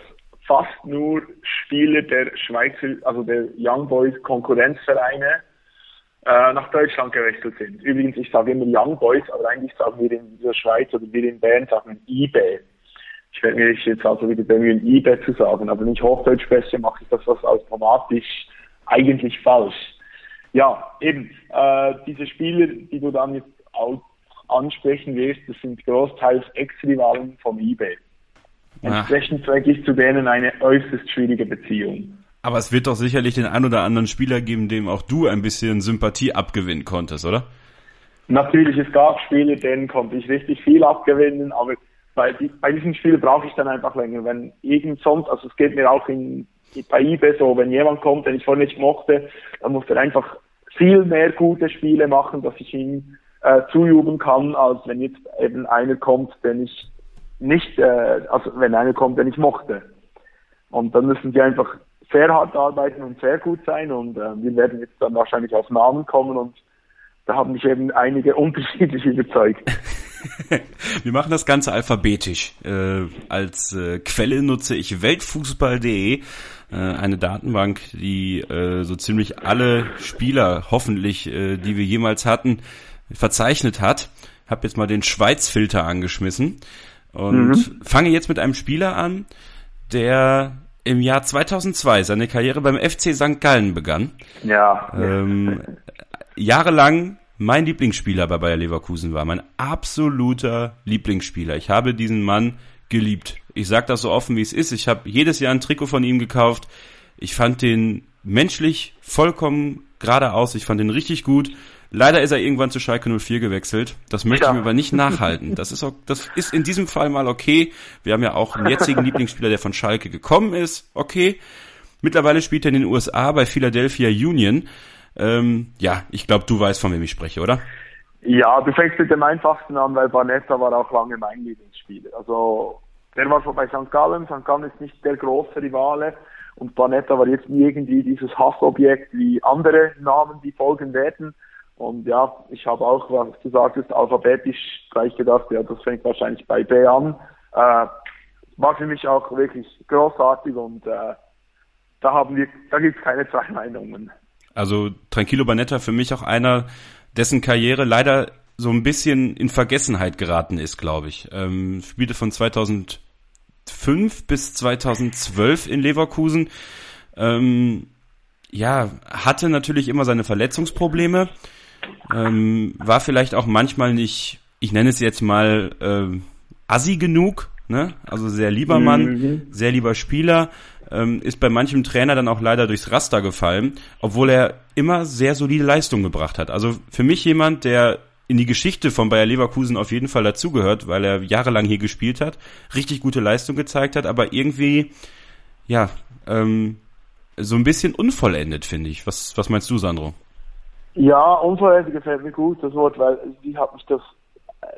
fast nur Spieler der Schweizer, also der Young Boys Konkurrenzvereine äh, nach Deutschland gewechselt sind. Übrigens, ich sage immer Young Boys, aber eigentlich sagen wir in der Schweiz oder wir in Bern sagen eBay. Ich werde mir jetzt also wieder bemühen, eBay zu sagen, aber wenn ich Hochdeutsch spreche, mache ich das was automatisch eigentlich falsch. Ja, eben, äh, diese Spieler, die du dann jetzt auch ansprechen wirst, das sind großteils Ex-Rivalen vom eBay. Entsprechend zeige ich zu denen eine äußerst schwierige Beziehung. Aber es wird doch sicherlich den ein oder anderen Spieler geben, dem auch du ein bisschen Sympathie abgewinnen konntest, oder? Natürlich, es gab Spiele, denen konnte ich richtig viel abgewinnen, aber bei, bei diesen Spielen brauche ich dann einfach länger. Wenn irgend sonst, also es geht mir auch in, bei eBay so, wenn jemand kommt, den ich vorher nicht mochte, dann muss er einfach viel mehr gute Spiele machen, dass ich ihm äh, zujubeln kann, als wenn jetzt eben einer kommt, den ich nicht, äh, also wenn einer kommt, den ich mochte. Und dann müssen die einfach sehr hart arbeiten und sehr gut sein und äh, wir werden jetzt dann wahrscheinlich auf Namen kommen und da haben mich eben einige unterschiedlich überzeugt. Wir machen das Ganze alphabetisch. Äh, als äh, Quelle nutze ich weltfußball.de, äh, eine Datenbank, die äh, so ziemlich alle Spieler, hoffentlich, äh, die wir jemals hatten, verzeichnet hat. Hab jetzt mal den Schweiz-Filter angeschmissen und mhm. fange jetzt mit einem Spieler an, der im Jahr 2002 seine Karriere beim FC St. Gallen begann. Ja. Ähm, jahrelang mein Lieblingsspieler bei Bayer Leverkusen war, mein absoluter Lieblingsspieler. Ich habe diesen Mann geliebt. Ich sage das so offen, wie es ist. Ich habe jedes Jahr ein Trikot von ihm gekauft. Ich fand den menschlich vollkommen geradeaus. Ich fand den richtig gut. Leider ist er irgendwann zu Schalke 04 gewechselt. Das möchte ja. ich mir aber nicht nachhalten. Das ist, auch, das ist in diesem Fall mal okay. Wir haben ja auch einen jetzigen Lieblingsspieler, der von Schalke gekommen ist. Okay. Mittlerweile spielt er in den USA bei Philadelphia Union. Ähm, ja, ich glaube, du weißt, von wem ich spreche, oder? Ja, du fängst mit dem einfachsten an, weil Barnetta war auch lange mein Lieblingsspieler. Also der war schon bei St. Gallen. St. Gallen ist nicht der große Rivale. Und Barnetta war jetzt nie irgendwie dieses Hassobjekt wie andere Namen, die folgen werden. Und ja, ich habe auch, was du sagtest, alphabetisch gleich gedacht, ja, das fängt wahrscheinlich bei B an. Äh, war für mich auch wirklich großartig und äh, da haben wir, da gibt es keine zwei Meinungen. Also Tranquilo Banetta für mich auch einer, dessen Karriere leider so ein bisschen in Vergessenheit geraten ist, glaube ich. Ähm, spielte von 2005 bis 2012 in Leverkusen. Ähm, ja, hatte natürlich immer seine Verletzungsprobleme ähm, war vielleicht auch manchmal nicht, ich nenne es jetzt mal äh, assi genug, ne? Also sehr lieber Mann, mhm. sehr lieber Spieler, ähm, ist bei manchem Trainer dann auch leider durchs Raster gefallen, obwohl er immer sehr solide Leistung gebracht hat. Also für mich jemand, der in die Geschichte von Bayer Leverkusen auf jeden Fall dazugehört, weil er jahrelang hier gespielt hat, richtig gute Leistung gezeigt hat, aber irgendwie, ja, ähm, so ein bisschen unvollendet, finde ich. Was, was meinst du, Sandro? Ja, unvollendet gefällt mir gut, das Wort, weil wie hat mich das,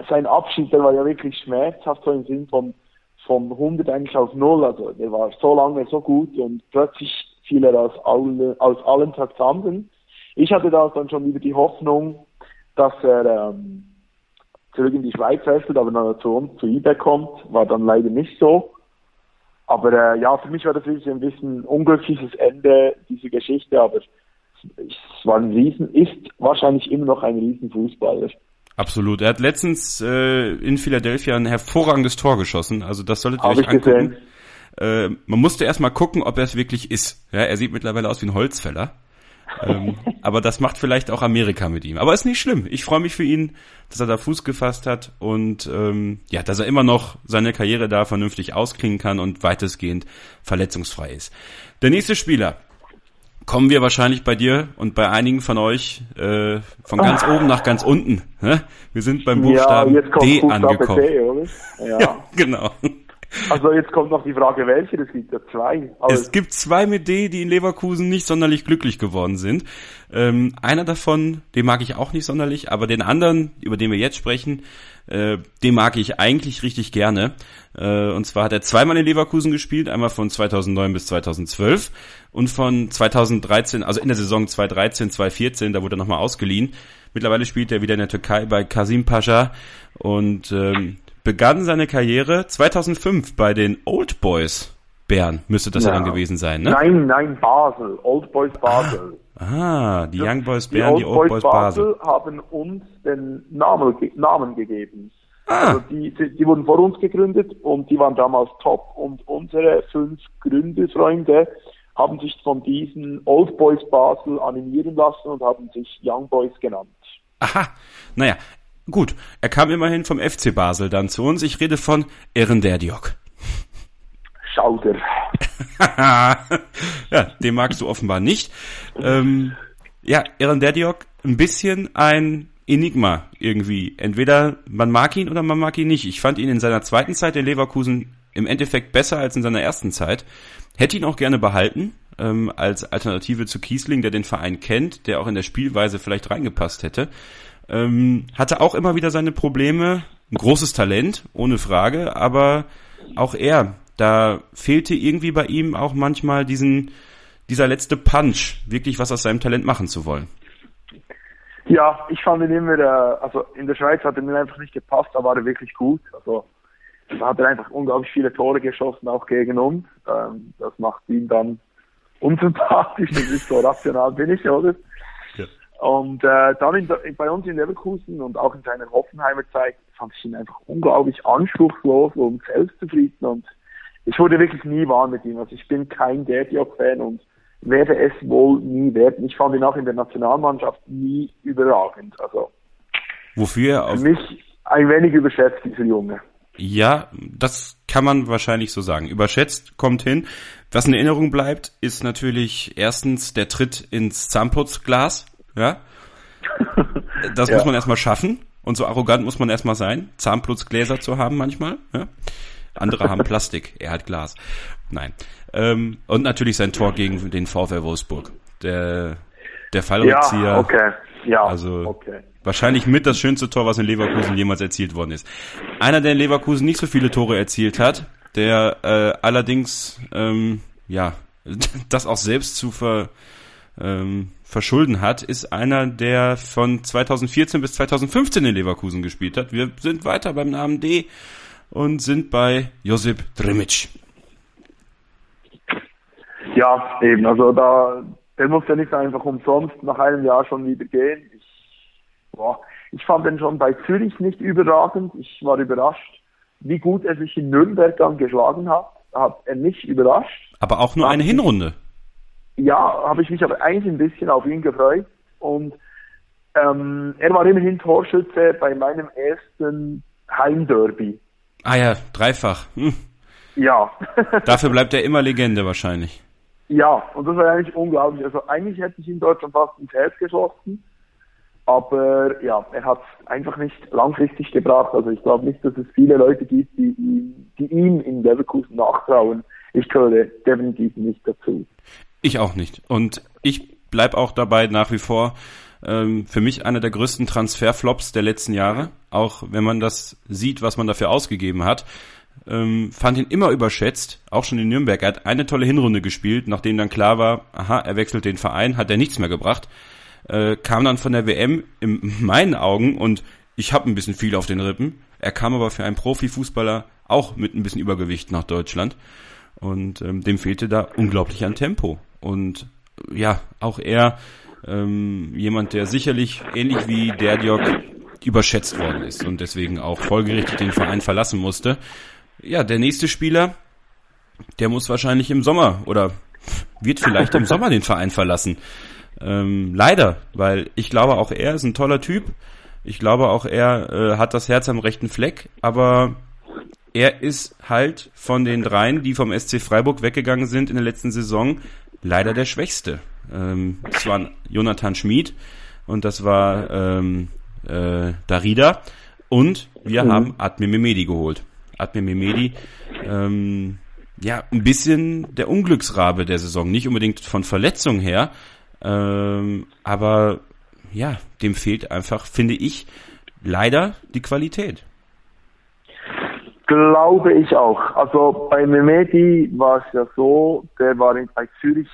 sein Abschied, der war ja wirklich schmerzhaft, so im Sinn von, vom 100 eigentlich auf Null, also der war so lange so gut und plötzlich fiel er aus, alle, aus allen Traktanten. Ich hatte da dann schon wieder die Hoffnung, dass er ähm, zurück in die Schweiz wechselt, aber dann zu uns, zu eBay kommt, war dann leider nicht so. Aber äh, ja, für mich war das wirklich ein bisschen unglückliches Ende dieser Geschichte, aber es war ein Riesen, ist wahrscheinlich immer noch ein Riesenfußballer. Absolut. Er hat letztens äh, in Philadelphia ein hervorragendes Tor geschossen. Also das solltet ihr Hab euch angucken. Äh, man musste erstmal gucken, ob er es wirklich ist. Ja, er sieht mittlerweile aus wie ein Holzfäller. ähm, aber das macht vielleicht auch Amerika mit ihm. Aber ist nicht schlimm. Ich freue mich für ihn, dass er da Fuß gefasst hat und ähm, ja, dass er immer noch seine Karriere da vernünftig ausklingen kann und weitestgehend verletzungsfrei ist. Der nächste Spieler kommen wir wahrscheinlich bei dir und bei einigen von euch äh, von ganz oben nach ganz unten. Wir sind beim Buchstaben ja, jetzt kommt D Buchstabe angekommen. D, oder? Ja. Ja, genau. Also jetzt kommt noch die Frage, welche, das gibt ja zwei. Es gibt zwei mit D, die in Leverkusen nicht sonderlich glücklich geworden sind. Ähm, einer davon, den mag ich auch nicht sonderlich, aber den anderen, über den wir jetzt sprechen, äh, den mag ich eigentlich richtig gerne. Äh, und zwar hat er zweimal in Leverkusen gespielt, einmal von 2009 bis 2012 und von 2013, also in der Saison 2013, 2014, da wurde er nochmal ausgeliehen. Mittlerweile spielt er wieder in der Türkei bei Kasim Pascha und ähm, begann seine Karriere 2005 bei den Old Boys Bern, müsste das ja, Ja. dann gewesen sein, ne? Nein, nein, Basel, Old Boys Basel. Ah, die Young Boys Die Bern, die Old Boys Basel. haben uns den Namen, Namen gegeben. Ah. Also die, die, die wurden vor uns gegründet und die waren damals top und unsere fünf Gründerfreunde haben sich von diesen Old Boys Basel animieren lassen und haben sich Young Boys genannt. Aha, naja, gut. Er kam immerhin vom FC Basel dann zu uns. Ich rede von Eren Derdiok. Schauder. ja, den magst du offenbar nicht. Ähm, ja, Eren Derdiok, ein bisschen ein Enigma irgendwie. Entweder man mag ihn oder man mag ihn nicht. Ich fand ihn in seiner zweiten Zeit in Leverkusen im Endeffekt besser als in seiner ersten Zeit. Hätte ihn auch gerne behalten, ähm, als Alternative zu Kiesling, der den Verein kennt, der auch in der Spielweise vielleicht reingepasst hätte. Ähm, hatte auch immer wieder seine Probleme. Ein großes Talent, ohne Frage, aber auch er, da fehlte irgendwie bei ihm auch manchmal diesen, dieser letzte Punch, wirklich was aus seinem Talent machen zu wollen. Ja, ich fand ihn immer, äh, also in der Schweiz hat er mir einfach nicht gepasst, da war er wirklich gut. Also da hat er einfach unglaublich viele Tore geschossen, auch gegen uns. Ähm, das macht ihn dann unsympathisch, das ist so rational bin ich, oder? Und äh, dann in, bei uns in Leverkusen und auch in seiner Hoffenheimer Zeit fand ich ihn einfach unglaublich anspruchslos und selbstzufrieden und ich wurde wirklich nie warm mit ihm. Also ich bin kein Derdiok-Fan und werde es wohl nie werden. Ich fand ihn auch in der Nationalmannschaft nie überragend. Also Wofür er für mich ein wenig überschätzt, dieser Junge. ja, das kann man wahrscheinlich so sagen. Überschätzt kommt hin. Was in Erinnerung bleibt, ist natürlich erstens der Tritt ins Zahnputzglas, ja. Das Ja. muss man erstmal schaffen. Und so arrogant muss man erstmal sein, Zahnputzgläser zu haben manchmal. Ja? Andere haben Plastik, er hat Glas. Nein. Ähm, und natürlich sein Tor gegen den VfL Wolfsburg. Der, der Fallrückzieher. Ja, okay. Ja, Also okay. wahrscheinlich mit das schönste Tor, was in Leverkusen jemals erzielt worden ist. Einer, der in Leverkusen nicht so viele Tore erzielt hat, der äh, allerdings ähm, ja das auch selbst zu ver, ähm, verschulden hat, ist einer, der von 2014 bis 2015 in Leverkusen gespielt hat. Wir sind weiter beim Namen D und sind bei Josip Drimic. Ja, eben, also da, der muss ja nicht einfach umsonst nach einem Jahr schon wieder gehen. Ich, boah, ich fand den schon bei Zürich nicht überragend. Ich war überrascht, wie gut er sich in Nürnberg dann geschlagen hat. Hat er mich überrascht. Aber auch nur eine Hinrunde. Ja, habe ich mich aber eigentlich ein bisschen auf ihn gefreut. Und ähm, er war immerhin Torschütze bei meinem ersten Heimderby. Ah ja, dreifach. Hm. Ja. Dafür bleibt er immer Legende wahrscheinlich. Ja, und das war eigentlich unglaublich. Also eigentlich hätte ich ihn dort schon fast ins Herz geschossen. Aber ja, er hat es einfach nicht langfristig gebracht. Also ich glaube nicht, dass es viele Leute gibt, die, ihm- die ihm in Leverkusen nachtrauen. Ich gehöre definitiv nicht dazu. Ich auch nicht. Und ich bleib auch dabei nach wie vor. Ähm, für mich einer der größten Transferflops der letzten Jahre. Auch wenn man das sieht, was man dafür ausgegeben hat. Ähm, fand ihn immer überschätzt, auch schon in Nürnberg. Er hat eine tolle Hinrunde gespielt, nachdem dann klar war, aha, er wechselt den Verein, hat er nichts mehr gebracht. Äh, kam dann von der WM in meinen Augen und ich habe ein bisschen viel auf den Rippen. Er kam aber für einen Profifußballer auch mit ein bisschen Übergewicht nach Deutschland. Und ähm, dem fehlte da unglaublich an Tempo. Und ja, auch er ähm, jemand, der sicherlich ähnlich wie der Diok überschätzt worden ist und deswegen auch folgerichtig den Verein verlassen musste. Ja, der nächste Spieler, der muss wahrscheinlich im Sommer oder wird vielleicht im Sommer den Verein verlassen. Ähm, leider, weil ich glaube auch er ist ein toller Typ. Ich glaube auch er äh, hat das Herz am rechten Fleck, aber er ist halt von den dreien, die vom SC Freiburg weggegangen sind in der letzten Saison, leider der Schwächste. Ähm, das war Jonathan Schmid und das war ähm, äh, Darida und wir mhm. haben Admir Mehmedi geholt. Admir Mehmedi, ähm, ja, ein bisschen der Unglücksrabe der Saison. Nicht unbedingt von Verletzung her, ähm, aber ja, dem fehlt einfach, finde ich, leider die Qualität. Glaube ich auch. Also bei Mehmedi war es ja so, der war in, bei Zürich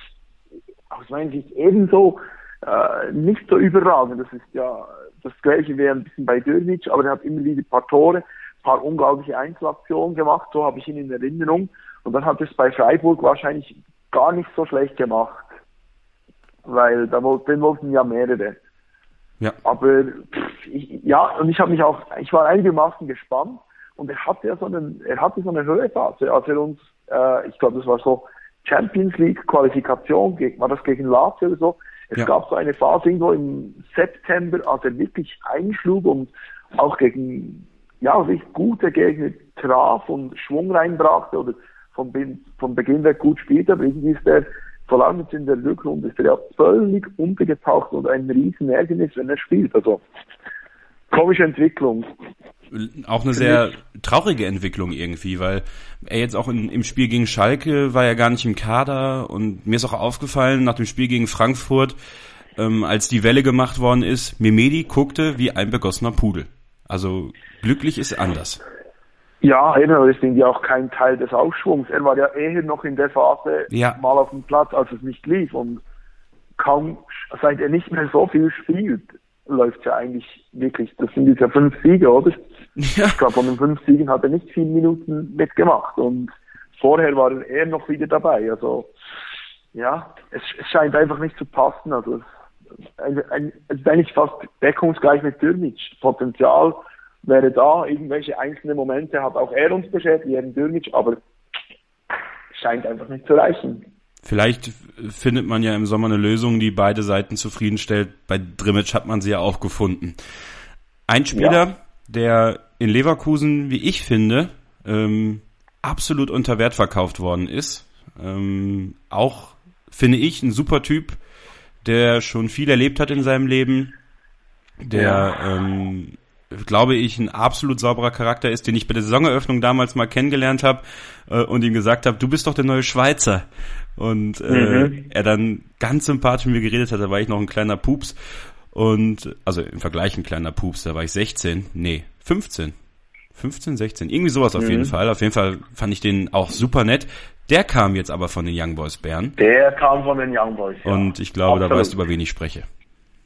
aus meiner Sicht ebenso äh, nicht so überragend. Das ist ja das gleiche wäre ein bisschen bei Dörnic, aber er hat immer wieder ein paar Tore, ein paar unglaubliche Einzelaktionen gemacht, so habe ich ihn in Erinnerung. Und dann hat es bei Freiburg wahrscheinlich gar nicht so schlecht gemacht. Weil da den wollten ja mehrere. Ja. Aber ich, ja, und ich habe mich auch, ich war einigermaßen gespannt und er hatte ja so einen, er hatte so eine Höhephase, als er uns, äh, ich glaube, das war so Champions League Qualifikation, war das gegen Lazio oder so, es ja. gab so eine Phase irgendwo im September, als er wirklich einschlug und auch gegen ja, sich gute Gegner traf und Schwung reinbrachte oder von, von Beginn weg gut spielte, aber irgendwie ist er, vor allem jetzt in der Rückrunde, ist er ja völlig untergetaucht und ein riesen Ärgernis, wenn er spielt. Also komische Entwicklung auch eine sehr traurige Entwicklung irgendwie, weil er jetzt auch in, im Spiel gegen Schalke war ja gar nicht im Kader und mir ist auch aufgefallen nach dem Spiel gegen Frankfurt, ähm, als die Welle gemacht worden ist, Mimedi guckte wie ein begossener Pudel. Also glücklich ist anders. Ja, das sind ja auch kein Teil des Aufschwungs. Er war ja eher noch in der Phase ja. mal auf dem Platz, als es nicht lief und kaum, seit er nicht mehr so viel spielt, läuft ja eigentlich wirklich, das sind jetzt ja fünf Siege, oder? Ja. Ich glaube, von den fünf Siegen hat er nicht viele Minuten mitgemacht und vorher war er eher noch wieder dabei. Also ja, es, es scheint einfach nicht zu passen. Also ein, ein, es ist eigentlich fast deckungsgleich mit Dürmic. Potenzial wäre da, irgendwelche einzelne Momente hat auch er uns beschäftigt, Jürgen Dürmic, aber scheint einfach nicht zu reichen. Vielleicht findet man ja im Sommer eine Lösung, die beide Seiten zufriedenstellt. Bei Drimmitsch hat man sie ja auch gefunden. Ein Spieler, ja. der in Leverkusen, wie ich finde, ähm, absolut unter Wert verkauft worden ist. Ähm, auch finde ich ein super Typ, der schon viel erlebt hat in seinem Leben, der ähm, glaube ich, ein absolut sauberer Charakter ist, den ich bei der Saisoneröffnung damals mal kennengelernt habe äh, und ihm gesagt habe, du bist doch der neue Schweizer. Und äh, mhm. er dann ganz sympathisch mit mir geredet hat, da war ich noch ein kleiner Pups. Und, also im Vergleich ein kleiner Pups, da war ich 16, nee, 15. 15, 16, irgendwie sowas auf mhm. jeden Fall. Auf jeden Fall fand ich den auch super nett. Der kam jetzt aber von den Young Boys Bern. Der kam von den Young Boys, ja. Und ich glaube, Absolut. da weißt du, über wen ich spreche.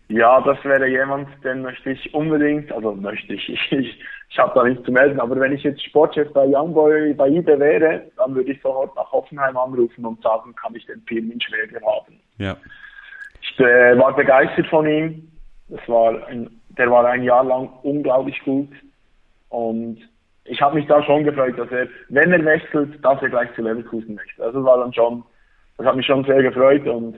Ja, das wäre jemand, den möchte ich unbedingt, also möchte ich, ich, ich, ich habe da nichts zu melden, aber wenn ich jetzt Sportchef bei Youngboy bei IBE wäre, dann würde ich sofort nach Hoffenheim anrufen und sagen, kann ich den Pirmin Schwäger haben. Ja. Ich äh, war begeistert von ihm. Das war ein, der war ein Jahr lang unglaublich gut und ich habe mich da schon gefreut, dass er, wenn er wechselt, dass er gleich zu Leverkusen wechselt. Also war dann schon, das hat mich schon sehr gefreut und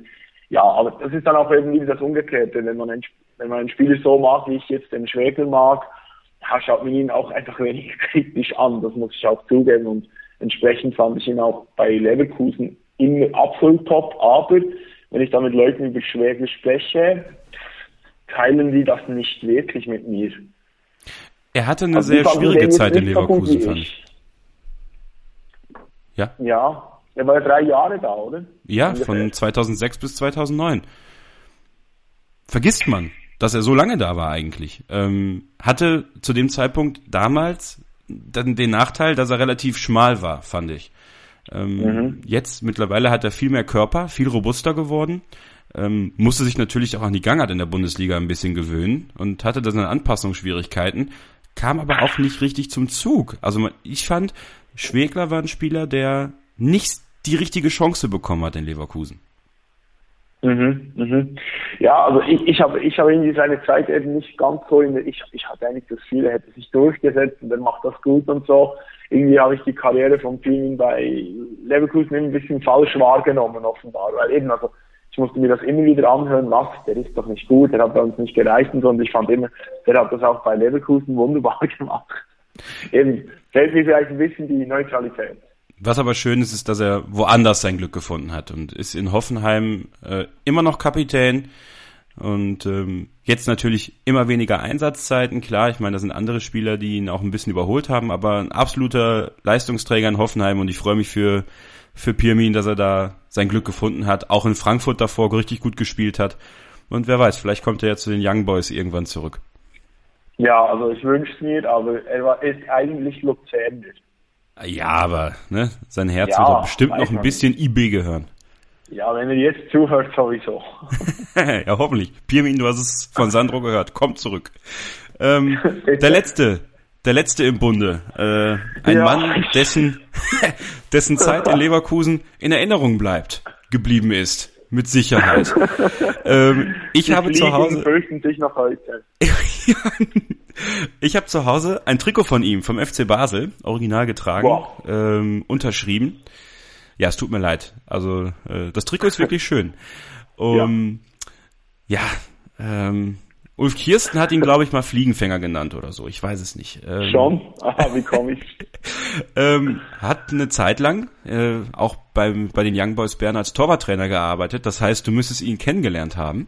ja, aber das ist dann auch eben wieder das Umgekehrte. Wenn man einen, wenn man einen Spieler so mag, wie ich jetzt den Schwäger mag, ja, schaut man ihn auch einfach wenig kritisch an. Das muss ich auch zugeben. Und entsprechend fand ich ihn auch bei Leverkusen immer absolut top. Aber wenn ich da mit Leuten über Schwäger spreche, teilen die das nicht wirklich mit mir. Er hatte eine also sehr schwierige Zeit in Leverkusen, fand ich. Ja? Ja, er war ja drei Jahre da, oder? Ja, Ungefähr. von 2006 bis 2009. Vergisst man, dass er so lange da war eigentlich. Ähm, hatte zu dem Zeitpunkt damals dann den Nachteil, dass er relativ schmal war, fand ich. Ähm, mhm. Jetzt mittlerweile hat er viel mehr Körper, viel robuster geworden. Ähm, musste sich natürlich auch an die Gangart in der Bundesliga ein bisschen gewöhnen und hatte da seine Anpassungsschwierigkeiten, kam aber auch nicht richtig zum Zug. Also ich fand, Schwegler war ein Spieler, der nicht die richtige Chance bekommen hat in Leverkusen. Mhm, mhm. Ja, also ich, ich habe ich habe irgendwie seine Zeit eben nicht ganz so in der, ich, ich hatte eigentlich das Gefühl, er hätte sich durchgesetzt und er macht das gut und so. Irgendwie habe ich die Karriere von Pinin bei Leverkusen ein bisschen falsch wahrgenommen, offenbar. Weil eben, also ich musste mir das immer wieder anhören, was, der ist doch nicht gut, der hat bei uns nicht gereicht und so. Und ich fand immer, der hat das auch bei Leverkusen wunderbar gemacht. Eben, fehlt mir vielleicht ein bisschen die Neutralität. Was aber schön ist, ist, dass er woanders sein Glück gefunden hat und ist in Hoffenheim äh, immer noch Kapitän und ähm, jetzt natürlich immer weniger Einsatzzeiten. Klar, ich meine, da sind andere Spieler, die ihn auch ein bisschen überholt haben, aber ein absoluter Leistungsträger in Hoffenheim und ich freue mich für für Pirmin, dass er da sein Glück gefunden hat, auch in Frankfurt davor richtig gut gespielt hat. Und wer weiß, vielleicht kommt er ja zu den Young Boys irgendwann zurück. Ja, also ich wünsche es mir, aber er ist eigentlich Luzerner. Ja, aber ne, sein Herz ja, wird doch bestimmt noch ein bisschen IB gehören. Ja, wenn er jetzt zuhört, sowieso. ja, hoffentlich. Pirmin, du hast es von Sandro gehört. Kommt zurück. Ähm, der letzte, der letzte im Bunde. Äh, ein ja. Mann, dessen, dessen Zeit in Leverkusen in Erinnerung bleibt, geblieben ist. Mit Sicherheit. ähm, ich Die habe zu Hause. fürchten sich noch heute. ich habe zu Hause ein Trikot von ihm vom FC Basel, original getragen, wow. ähm, unterschrieben. Ja, es tut mir leid. Also äh, das Trikot ist wirklich schön. Um, ja, ja ähm, Ulf Kirsten hat ihn, glaube ich, mal Fliegenfänger genannt oder so. Ich weiß es nicht. Ähm, Schon? Aha, wie komme ich? ähm, hat eine Zeit lang äh, auch beim, bei den Young Boys Bern als Torwarttrainer gearbeitet. Das heißt, du müsstest ihn kennengelernt haben.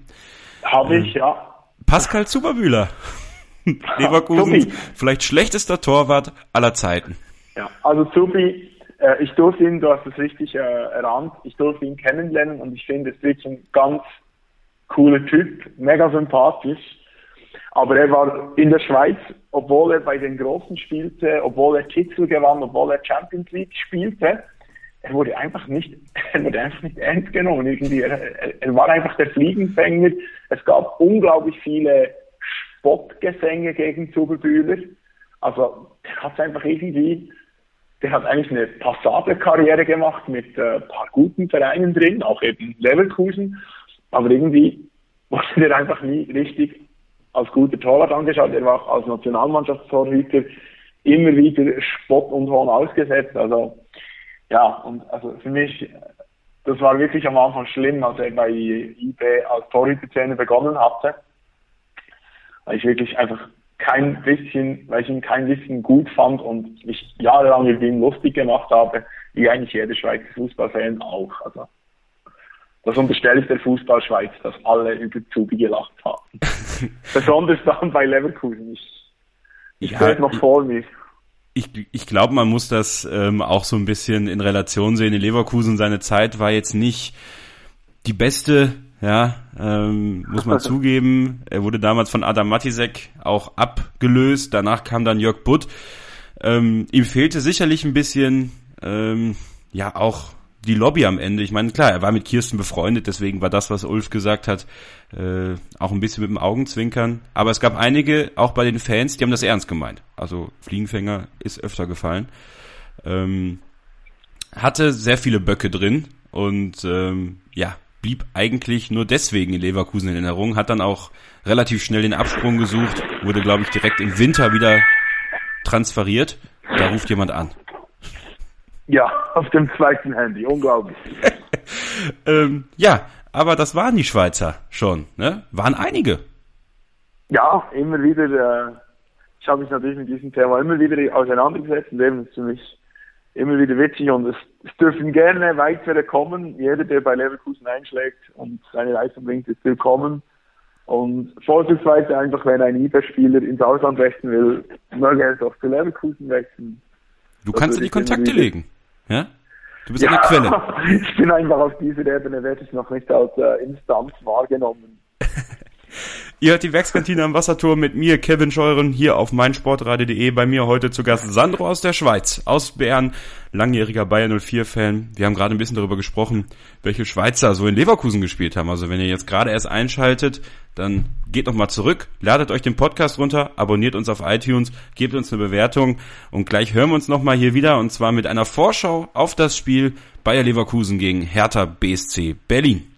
Habe ich, äh, ja. Pascal Zuberbühler. Leverkusen, vielleicht schlechtester Torwart aller Zeiten. Ja, also Zubi, äh, ich durfte ihn, du hast es richtig äh, erahnt, ich durfte ihn kennenlernen und ich finde, es wirklich ein ganz cooler Typ, mega sympathisch. Aber er war in der Schweiz, obwohl er bei den Großen spielte, obwohl er Titel gewann, obwohl er Champions League spielte, er wurde einfach nicht, er wurde einfach nicht ernst genommen irgendwie. Er, er, er war einfach der Fliegenfänger. Es gab unglaublich viele Spottgesänge gegen Zuberbühler. Also, der hat einfach irgendwie, der hat eigentlich eine passable Karriere gemacht mit äh, paar guten Vereinen drin, auch eben Leverkusen. Aber irgendwie wurde der einfach nie richtig als guter Torwart angeschaut. Er war auch als Nationalmannschaftstorhüter immer wieder Spott und Hohn ausgesetzt. Also ja, und also für mich, das war wirklich am Anfang schlimm, als er bei IB als Torhütertrainer begonnen hatte. Weil ich wirklich einfach kein bisschen, weil ich ihn kein bisschen gut fand und mich jahrelang über ihn lustig gemacht habe, wie eigentlich jeder Schweizer Fußballfan auch. Also das unterstelle ich der Fußballschweiz, dass alle über Zubi gelacht haben. Besonders dann bei Leverkusen. Ich, ich ja, noch vor mir. Ich, ich glaube, man muss das ähm, auch so ein bisschen in Relation sehen. In Leverkusen seine Zeit war jetzt nicht die beste, ja, ähm, muss man zugeben. Er wurde damals von Adam Matisek auch abgelöst. Danach kam dann Jörg Butt. Ähm, ihm fehlte sicherlich ein bisschen, ähm, ja, auch die Lobby am Ende. Ich meine, klar, er war mit Kirsten befreundet, deswegen war das, was Ulf gesagt hat, äh, auch ein bisschen mit dem Augenzwinkern. Aber es gab einige, auch bei den Fans, die haben das ernst gemeint. Also Fliegenfänger ist öfter gefallen. Ähm, hatte sehr viele Böcke drin und ähm, ja, blieb eigentlich nur deswegen in Leverkusen in Erinnerung, hat dann auch relativ schnell den Absprung gesucht, wurde, glaube ich, direkt im Winter wieder transferiert. Da ruft jemand an. Ja, auf dem zweiten Handy, unglaublich. ähm, ja, aber das waren die Schweizer schon, ne? Waren einige. Ja, immer wieder. Äh, ich habe mich natürlich mit diesem Thema immer wieder auseinandergesetzt und eben ist für mich immer wieder witzig und es, es dürfen gerne weitere kommen. Jeder, der bei Leverkusen einschlägt und seine Leistung bringt, ist willkommen. Und vorzugsweise einfach, wenn ein IBE-Spieler ins Ausland wechseln will, möge er doch zu Leverkusen wechseln. Du das kannst in die Kontakte legen. Ja? Du bist ja, eine Quelle. Ich bin einfach auf dieser Ebene, werde ich noch nicht als äh, Instanz wahrgenommen. Ihr hört die Werkskantine am Wasserturm mit mir, Kevin Scheuren, hier auf meinsportradio.de. Bei mir heute zu Gast Sandro aus der Schweiz, aus Bern, langjähriger Bayern 04-Fan. Wir haben gerade ein bisschen darüber gesprochen, welche Schweizer so in Leverkusen gespielt haben. Also wenn ihr jetzt gerade erst einschaltet, dann geht nochmal zurück, ladet euch den Podcast runter, abonniert uns auf iTunes, gebt uns eine Bewertung und gleich hören wir uns nochmal hier wieder und zwar mit einer Vorschau auf das Spiel Bayer Leverkusen gegen Hertha BSC Berlin.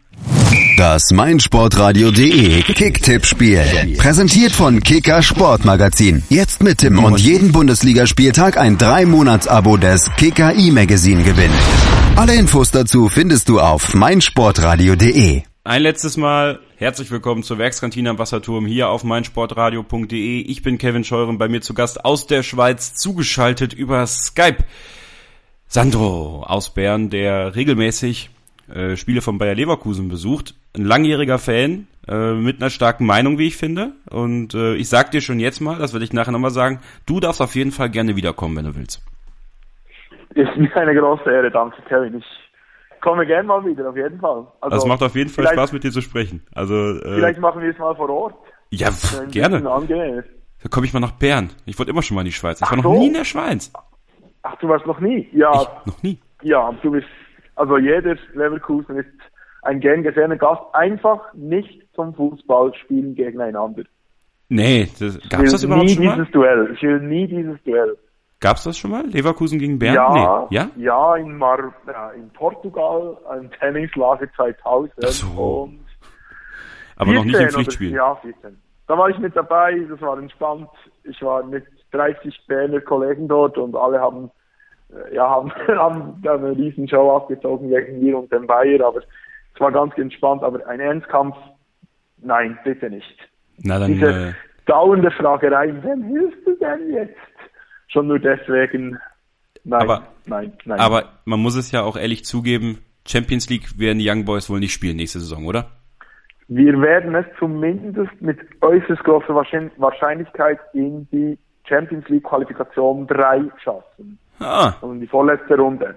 Das meinsportradio.de Kicktipp-Spiel. Präsentiert von Kicker Sportmagazin. Jetzt mit Tim und jeden Bundesligaspieltag ein 3-Monats-Abo des Kicker E-Magazin gewinnen. Alle Infos dazu findest du auf meinsportradio.de. Ein letztes Mal herzlich willkommen zur Werkskantine am Wasserturm hier auf meinsportradio.de. Ich bin Kevin Scheuren, bei mir zu Gast aus der Schweiz, zugeschaltet über Skype. Sandro aus Bern, der regelmäßig äh, Spiele von Bayer Leverkusen besucht. Ein langjähriger Fan äh, mit einer starken Meinung, wie ich finde. Und äh, ich sag dir schon jetzt mal, das werde ich nachher nochmal sagen, du darfst auf jeden Fall gerne wiederkommen, wenn du willst. Ist mir eine große Ehre, danke Kevin. Ich komme gerne mal wieder, auf jeden Fall. Also, das macht auf jeden Fall Spaß, mit dir zu sprechen. Also äh, Vielleicht machen wir es mal vor Ort. Ja, pff, gerne. Da komme ich mal nach Bern. Ich wollte immer schon mal in die Schweiz. Ich Ach war noch so. nie in der Schweiz. Ach, du warst noch nie? Ja. Ich, noch nie. Ja, du bist, also jeder Leverkusen ist ein gern gesehener Gast, einfach nicht zum Fußballspielen gegeneinander. Nee, das, gab's das überhaupt nie schon mal? dieses Duell. Ich will nie dieses Duell. Gab's das schon mal? Leverkusen gegen Bern? Ja, Nee. Ja? ja, in, Mar ja, in Portugal, ein Trainingslager 2000. Ach so. Und Aber noch nicht im 14 oder- Pflichtspiel. Ja, 14. Da war ich mit dabei, das war entspannt. Ich war mit 30 Berner Kollegen dort und alle haben, äh, ja, haben, haben da eine riesen Show aufgezogen gegen mir und den Bayer, aber es war ganz entspannt, aber ein Ernstkampf, nein, bitte nicht. Na dann, Diese äh, dauernde Fragerei, wem hilfst du denn jetzt? Schon nur deswegen, nein, Aber- nein, nein. aber man muss es ja auch ehrlich zugeben, Champions League werden die Young Boys wohl nicht spielen nächste Saison, oder? Wir werden es zumindest mit äußerst großer Wahrschein- Wahrscheinlichkeit in die Champions League Qualifikation 3 schaffen. Ah, Also in die vorletzte Runde.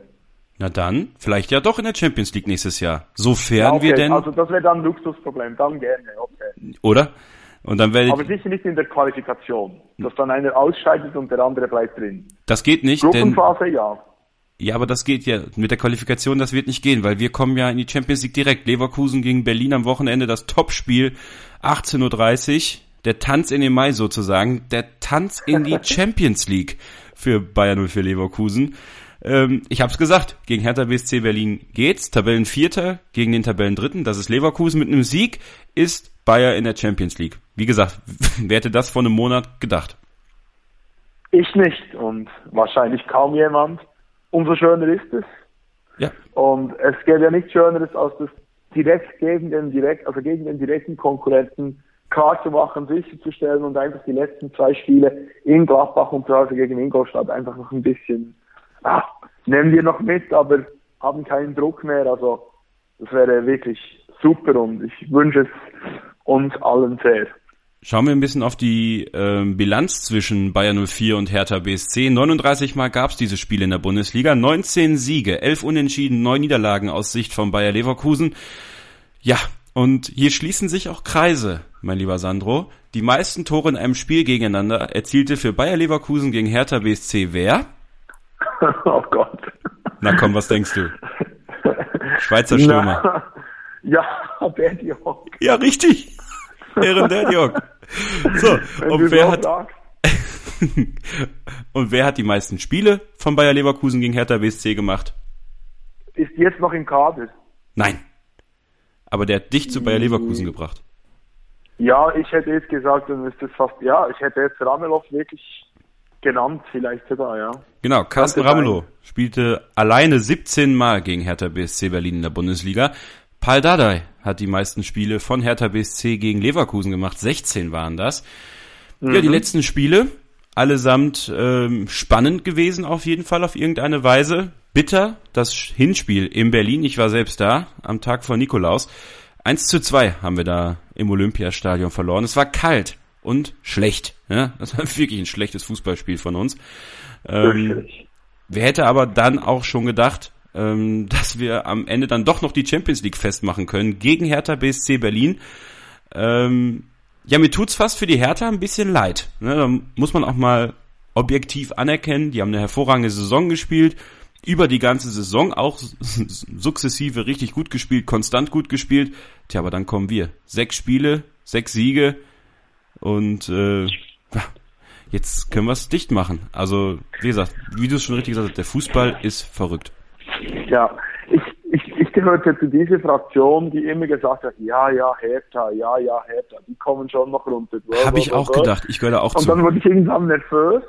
na dann, vielleicht ja doch in der Champions League nächstes Jahr. Sofern Ja, okay, wir denn, Also das wäre dann ein Luxusproblem, dann gerne, okay. oder? Und dann werde Aber ich, sicher nicht in der Qualifikation, dass dann einer ausscheidet und der andere bleibt drin. das geht nicht, denn, Gruppenphase, ja. ja, aber das geht ja, mit der Qualifikation, das wird nicht gehen, weil wir kommen ja in die Champions League direkt. Leverkusen gegen Berlin am Wochenende, das Topspiel, 18.30 Uhr, der Tanz in den Mai sozusagen, der Tanz in die Champions League für Bayern 04 Leverkusen. Ähm, ich habe es gesagt, gegen Hertha BSC Berlin geht's. Tabellenvierter gegen den Tabellendritten, das ist Leverkusen. Mit einem Sieg ist Bayer in der Champions League. Wie gesagt, wer hätte das vor einem Monat gedacht? Ich nicht und wahrscheinlich kaum jemand. Umso schöner ist es. Ja, Und es gäbe ja nichts Schöneres, als das direkt gegen den direkt, also gegen den direkten Konkurrenten klar zu machen, sicherzustellen und einfach die letzten zwei Spiele in Gladbach und zu Hause gegen Ingolstadt einfach noch ein bisschen, ah, nehmen wir noch mit, aber haben keinen Druck mehr. Also das wäre wirklich super und ich wünsche es uns allen sehr. Schauen wir ein bisschen auf die ähm, Bilanz zwischen Bayer 04 und Hertha BSC. 39 Mal gab's diese Spiele in der Bundesliga. 19 Siege, 11 Unentschieden, 9 Niederlagen aus Sicht von Bayer Leverkusen. Ja, und hier schließen sich auch Kreise, mein lieber Sandro. Die meisten Tore in einem Spiel gegeneinander erzielte für Bayer Leverkusen gegen Hertha BSC wer? oh Gott. Na komm, was denkst du? Schweizer Stürmer. Na, ja, Diok. Ja, richtig. Ehren Diok. So, Wenn und wer hat, sagst. und wer hat die meisten Spiele von Bayer Leverkusen gegen Hertha BSC gemacht? Ist jetzt noch im Kader. Nein. Aber der hat dich zu Bayer Leverkusen gebracht. Ja, ich hätte jetzt gesagt, dann ist das fast, ja, ich hätte jetzt Ramelow wirklich genannt, vielleicht sogar, ja. Genau, Carsten. Ramelow spielte alleine 17 Mal gegen Hertha BSC Berlin in der Bundesliga. Paul Dardai hat die meisten Spiele von Hertha BSC gegen Leverkusen gemacht. 16 waren das. Ja, die letzten Spiele, allesamt ähm, spannend gewesen auf jeden Fall auf irgendeine Weise. Bitter, das Hinspiel in Berlin, ich war selbst da, am Tag vor Nikolaus. 1 zu 2 haben wir da im Olympiastadion verloren. Es war kalt und schlecht. Ja? Das war wirklich ein schlechtes Fußballspiel von uns. Ähm, wer hätte aber dann auch schon gedacht, ähm, dass wir am Ende dann doch noch die Champions League festmachen können gegen Hertha BSC Berlin. Ähm, Ja, mir tut's fast für die Hertha ein bisschen leid. Ne, da muss man auch mal objektiv anerkennen. Die haben eine hervorragende Saison gespielt, über die ganze Saison auch sukzessive richtig gut gespielt, konstant gut gespielt. Tja, aber dann kommen wir. Sechs Spiele, sechs Siege und äh, jetzt können wir es dicht machen. Also, wie gesagt, wie du es schon richtig gesagt hast, der Fußball ist verrückt. Ja, ich, ich, ich gehörte zu dieser Fraktion, die immer gesagt hat, ja, ja, Hertha, ja, ja, Hertha, die kommen schon noch runter. Habe ich auch gedacht, ich gehöre auch und zu. Und dann wurde ich irgendwann nervös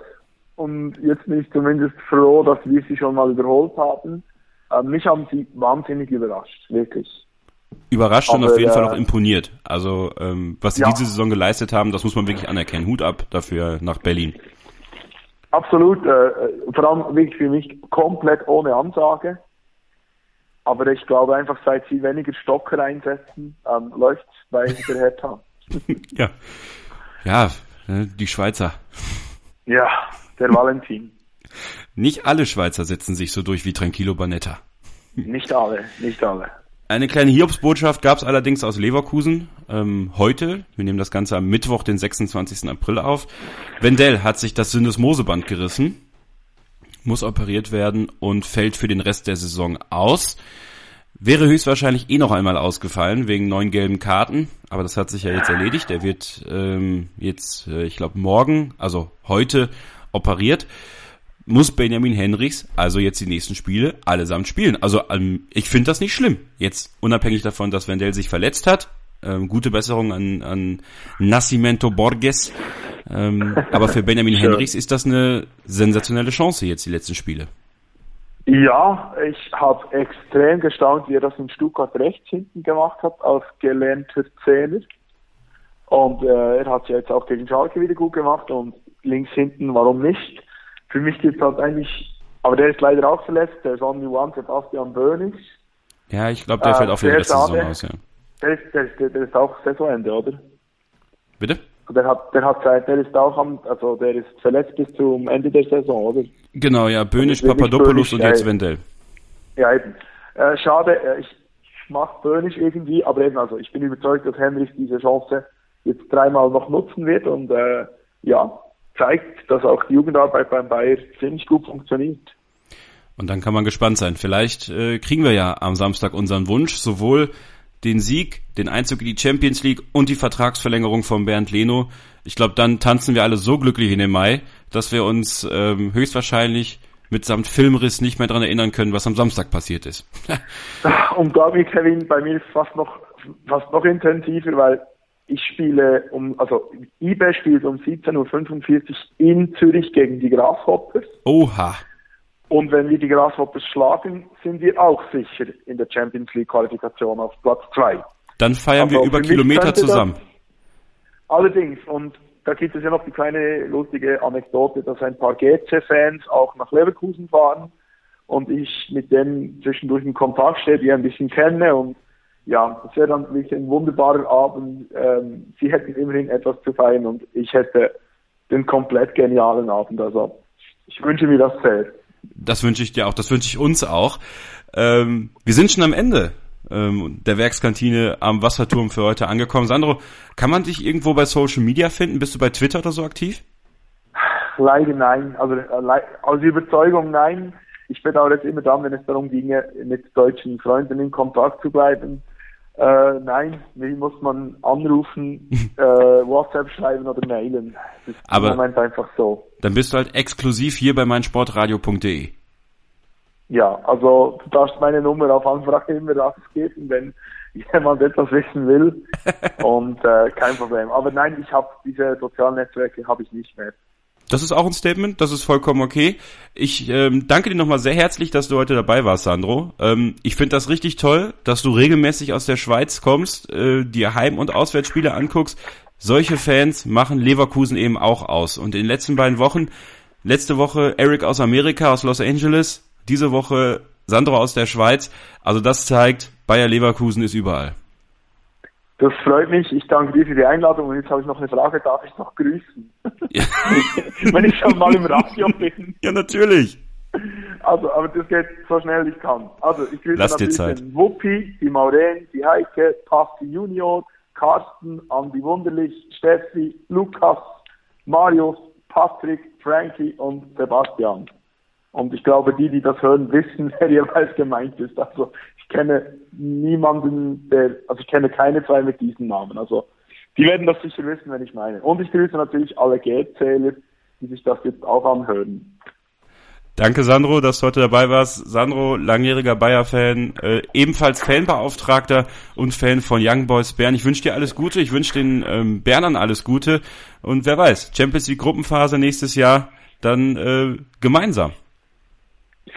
und jetzt bin ich zumindest froh, dass wir sie schon mal überholt haben. Ähm, mich haben sie wahnsinnig überrascht, wirklich. Überrascht Aber, und auf jeden äh, Fall auch imponiert. Also ähm, was sie ja. diese Saison geleistet haben, das muss man wirklich anerkennen. Hut ab dafür nach Berlin. Absolut, äh, vor allem wirklich für mich komplett ohne Ansage. Aber ich glaube einfach, seit sie weniger Stocker einsetzen, ähm, läuft bei der Hertha. ja. Ja, ne, die Schweizer. Ja, der Valentin. Nicht alle Schweizer setzen sich so durch wie Tranquillo Banetta. Nicht alle, nicht alle. Eine kleine Hiobsbotschaft gab es allerdings aus Leverkusen ähm, heute. Wir nehmen das Ganze am Mittwoch, den 26. April auf. Wendell hat sich das Syndesmoseband gerissen, muss operiert werden und fällt für den Rest der Saison aus. Wäre höchstwahrscheinlich eh noch einmal ausgefallen wegen neun gelben Karten, aber das hat sich ja jetzt erledigt. Er wird ähm, jetzt, äh, ich glaube, morgen, also heute operiert, muss Benjamin Henrichs also jetzt die nächsten Spiele allesamt spielen. Also ähm, ich finde das nicht schlimm. Jetzt unabhängig davon, dass Wendell sich verletzt hat. Ähm, gute Besserung an, an Nascimento Borges. Ähm, aber für Benjamin Henrichs ist das eine sensationelle Chance jetzt, die letzten Spiele. Ja, ich habe extrem gestaunt, wie er das in Stuttgart rechts hinten gemacht hat, als gelernter Zehner. Und äh, er hat es ja jetzt auch gegen Schalke wieder gut gemacht und links hinten, warum nicht? Für mich gibt es halt eigentlich, aber der ist leider auch verletzt, der ist Only One, Sebastian Bönig. Ja, ich glaube, der äh, fällt auch für die letzte Saison aus, ja. Der ist, der, ist, der ist auch Saisonende, oder? Bitte? Der hat, der hat Zeit, der ist auch am, also der ist verletzt bis zum Ende der Saison, oder? Genau, ja, Bönig, Papadopoulos und jetzt Wendell. Ja, eben. Äh, schade, äh, ich, ich mag Bönig irgendwie, aber eben, also ich bin überzeugt, dass Henrich diese Chance jetzt dreimal noch nutzen wird und äh, ja, zeigt, dass auch die Jugendarbeit beim Bayer ziemlich gut funktioniert. Und dann kann man gespannt sein. Vielleicht äh, kriegen wir ja am Samstag unseren Wunsch, sowohl den Sieg, den Einzug in die Champions League und die Vertragsverlängerung von Bernd Leno. Ich glaube, dann tanzen wir alle so glücklich in den Mai, dass wir uns ähm, höchstwahrscheinlich mitsamt Filmriss nicht mehr daran erinnern können, was am Samstag passiert ist. und glaube ich, Kevin, bei mir ist es fast noch fast noch intensiver, weil ich spiele um, also IBE spielt um 17.45 Uhr in Zürich gegen die Grasshoppers. Oha. Und wenn wir die Grasshoppers schlagen, sind wir auch sicher in der Champions League Qualifikation auf Platz 2. Dann feiern also wir über Kilometer zusammen. allerdings, und da gibt es ja noch die kleine lustige Anekdote, dass ein paar GC-Fans auch nach Leverkusen fahren und ich mit denen zwischendurch in Kontakt stehe, die ein bisschen kenne und ja, das wäre dann wirklich ein wunderbarer Abend. Ähm, sie hätten immerhin etwas zu feiern und ich hätte den komplett genialen Abend. Also ich wünsche mir das sehr. Das wünsche ich dir auch, das wünsche ich uns auch. Ähm, wir sind schon am Ende ähm, der Werkskantine am Wasserturm für heute angekommen. Sandro, kann man dich irgendwo bei Social Media finden? Bist du bei Twitter oder so aktiv? Leider nein. Also äh, aus Überzeugung nein. Ich bedauere es immer dann, wenn es darum ginge, mit deutschen Freunden in Kontakt zu bleiben. Äh, nein, wie muss man anrufen, äh, WhatsApp schreiben oder mailen. Das ist Aber im Moment einfach so. Dann bist du halt exklusiv hier bei meinsportradio.de. Ja, also du darfst meine Nummer auf Anfrage immer geben, wenn jemand etwas wissen will. Und äh, kein Problem. Aber nein, ich habe diese sozialen Netzwerke habe ich nicht mehr. Das ist auch ein Statement, das ist vollkommen okay. Ich ähm, danke dir nochmal sehr herzlich, dass du heute dabei warst, Sandro. Ähm, ich finde das richtig toll, dass du regelmäßig aus der Schweiz kommst, äh, dir Heim- und Auswärtsspiele anguckst. Solche Fans machen Leverkusen eben auch aus. Und in den letzten beiden Wochen, letzte Woche Eric aus Amerika, aus Los Angeles, diese Woche Sandro aus der Schweiz. Also das zeigt, Bayer Leverkusen ist überall. Das freut mich. Ich danke dir für die Einladung. Und jetzt habe ich noch eine Frage. Darf ich noch grüßen? Ja. Wenn ich schon mal im Radio bin. Ja, natürlich. Also, aber das geht so schnell ich kann. Also, ich grüße Lass Zeit. den Wuppi, die Maureen, die Heike, Passi Junior, Carsten, Andi Wunderlich, Steffi, Lukas, Marius, Patrick, Frankie und Sebastian. Und ich glaube, die, die das hören, wissen, wer jeweils gemeint ist. Also kenne niemanden, der, also ich kenne keine zwei mit diesen Namen. Also die werden das sicher wissen, wenn ich meine. Und ich grüße natürlich alle Geldzähler, die sich das jetzt auch anhören. Danke, Sandro, dass du heute dabei warst. Sandro, langjähriger Bayer-Fan, äh, ebenfalls Fanbeauftragter und Fan von Young Boys Bern. Ich wünsche dir alles Gute, ich wünsche den ähm, Bernern alles Gute und wer weiß, Champions League Gruppenphase nächstes Jahr dann äh, gemeinsam.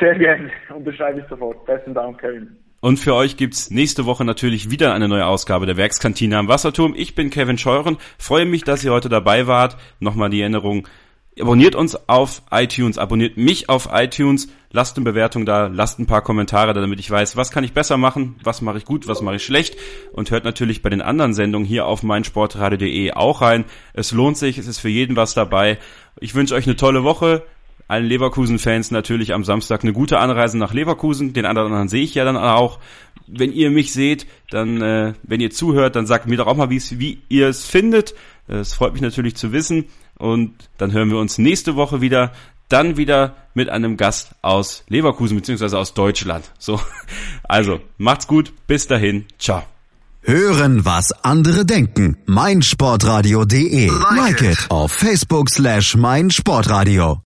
Sehr gerne, unterschreibe ich sofort. Besten Dank, Kevin. Und für euch gibt's nächste Woche natürlich wieder eine neue Ausgabe der Werkskantine am Wasserturm. Ich bin Kevin Scheuren, freue mich, dass ihr heute dabei wart. Nochmal die Erinnerung, abonniert uns auf iTunes, abonniert mich auf iTunes, lasst eine Bewertung da, lasst ein paar Kommentare da, damit ich weiß, was kann ich besser machen, was mache ich gut, was mache ich schlecht und hört natürlich bei den anderen Sendungen hier auf meinsportradio.de auch rein. Es lohnt sich, es ist für jeden was dabei. Ich wünsche euch eine tolle Woche allen Leverkusen-Fans natürlich am Samstag eine gute Anreise nach Leverkusen. Den anderen sehe ich ja dann auch. Wenn ihr mich seht, dann, äh, wenn ihr zuhört, dann sagt mir doch auch mal, wie ihr es findet. Es freut mich natürlich zu wissen. Und dann hören wir uns nächste Woche wieder. Dann wieder mit einem Gast aus Leverkusen beziehungsweise aus Deutschland. So, also macht's gut. Bis dahin. Ciao. Hören, was andere denken. meinsportradio.de. Like it auf Facebook slash meinsportradio.